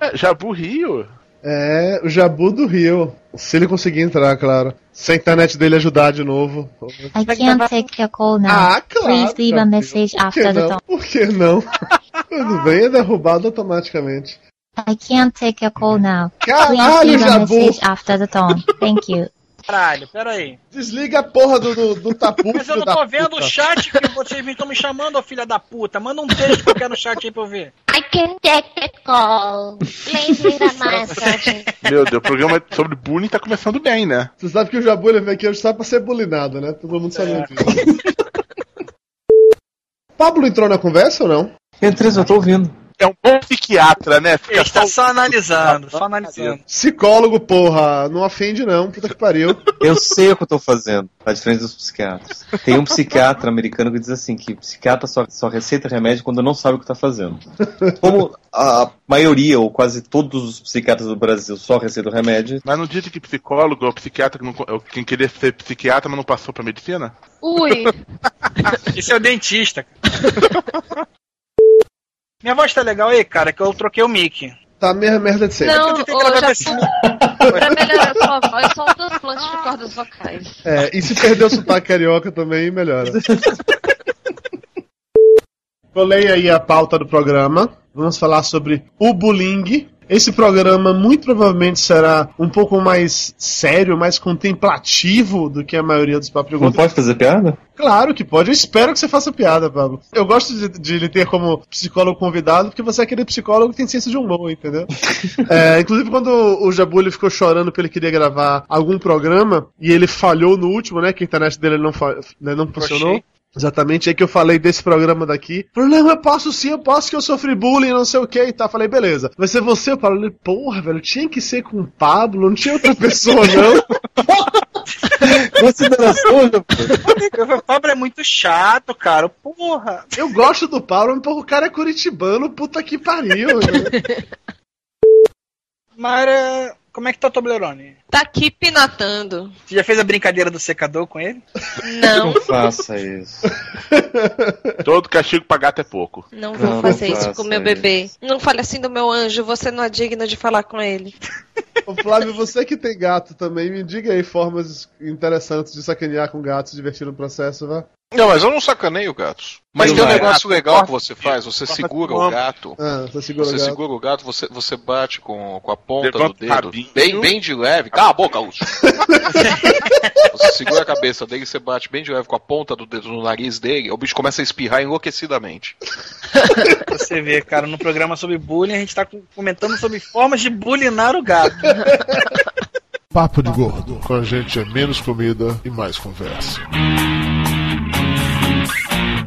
É, Jabu Rio? É, o Jabu do Rio. Se ele conseguir entrar, claro. Se a internet dele ajudar de novo. I can't take your call now. Ah, claro. Please leave a message after the tone. Por que não? [laughs] Tudo bem, é derrubado automaticamente. I can't take your call now. Please Caralho, leave a Jabu! message after the tone. Thank you. Caralho, pera aí. Desliga a porra do, do, do tapu, Mas eu não tô vendo puta. o chat que vocês estão me chamando, ó filha da puta. Manda um texto qualquer no chat aí pra eu ver. I can take the call. Please. Meu Deus, o programa sobre bullying tá começando bem, né? Você sabe que o Jabu ele veio aqui hoje só pra ser bulinado, né? Todo mundo sabe disso. Pablo entrou na conversa ou não? Entrei, eu tô ouvindo. É um bom psiquiatra, né? Fica Ele está só analisando, só analisando. Psicólogo, porra, não ofende não, puta que pariu. [laughs] Eu sei o que eu tô fazendo, a diferença dos psiquiatras. Tem um psiquiatra americano que diz assim, que psiquiatra só, só receita remédio quando não sabe o que tá fazendo. Como a maioria, ou quase todos os psiquiatras do Brasil só receitam remédio, Mas não dizem que psicólogo ou psiquiatra que não, é quem queria ser psiquiatra, mas não passou pra medicina? Ui, [laughs] Esse é o dentista. [laughs] Minha voz tá legal aí, cara, que eu troquei o mic. Tá a mesma merda de sempre. não, Eu tentei gravar já com esse- pra melhorar a sua voz, só um transplante de cordas vocais. É, e se perder o sotaque carioca também, melhora. Colei aí a pauta do programa. Vamos falar sobre o bullying. Esse programa muito provavelmente será um pouco mais sério, mais contemplativo do que a maioria dos papos de não pode fazer piada? Claro que pode. Eu espero que você faça piada, Pablo. Eu gosto de, de lhe ter como psicólogo convidado, porque você é aquele psicólogo que tem ciência de humor, entendeu? [laughs] É, inclusive, quando o Jabu ele ficou chorando porque ele queria gravar algum programa e ele falhou no último, né? Que a internet dele não, né, não funcionou. Exatamente, aí que eu falei desse programa daqui. Problema, eu posso sim, eu posso que eu sofri bullying, não sei o que e tal. Falei, beleza. Vai ser você, eu falei, porra, velho, tinha que ser com o Pablo, não tinha outra pessoa, [laughs] não. Consideração, O Pablo é muito chato, cara. Porra. Eu gosto do Pablo, mas porra, o cara é curitibano, puta que pariu. Mara, como é que tá o Toblerone? Tá aqui pinatando. Você já fez a brincadeira do secador com ele? Não, Não faça isso. [laughs] Todo castigo pra gato é pouco. não vou Não, não fazer isso faça com meu bebê. Não fale assim do meu anjo, você não é digno de falar com ele. Ô Flávio, você que tem gato também, me diga aí formas interessantes de sacanear com gatos, se divertir no processo, vá. Não, mas eu não sacaneio gatos. Mas Não tem um negócio legal que você faz. Você segura o gato. Ah, você segura Você o gato. segura o gato, você, você bate com, com a ponta Levanta do dedo. Bem, bem de leve. Cala a boca, Lúcio. [laughs] você segura a cabeça dele, você bate bem de leve com a ponta do dedo no nariz dele, o bicho começa a espirrar enlouquecidamente. [laughs] Você vê, cara, no programa sobre bullying, a gente tá com- comentando sobre formas de bulinar o gato. Papo de Gordo. Com a gente é menos comida e mais conversa.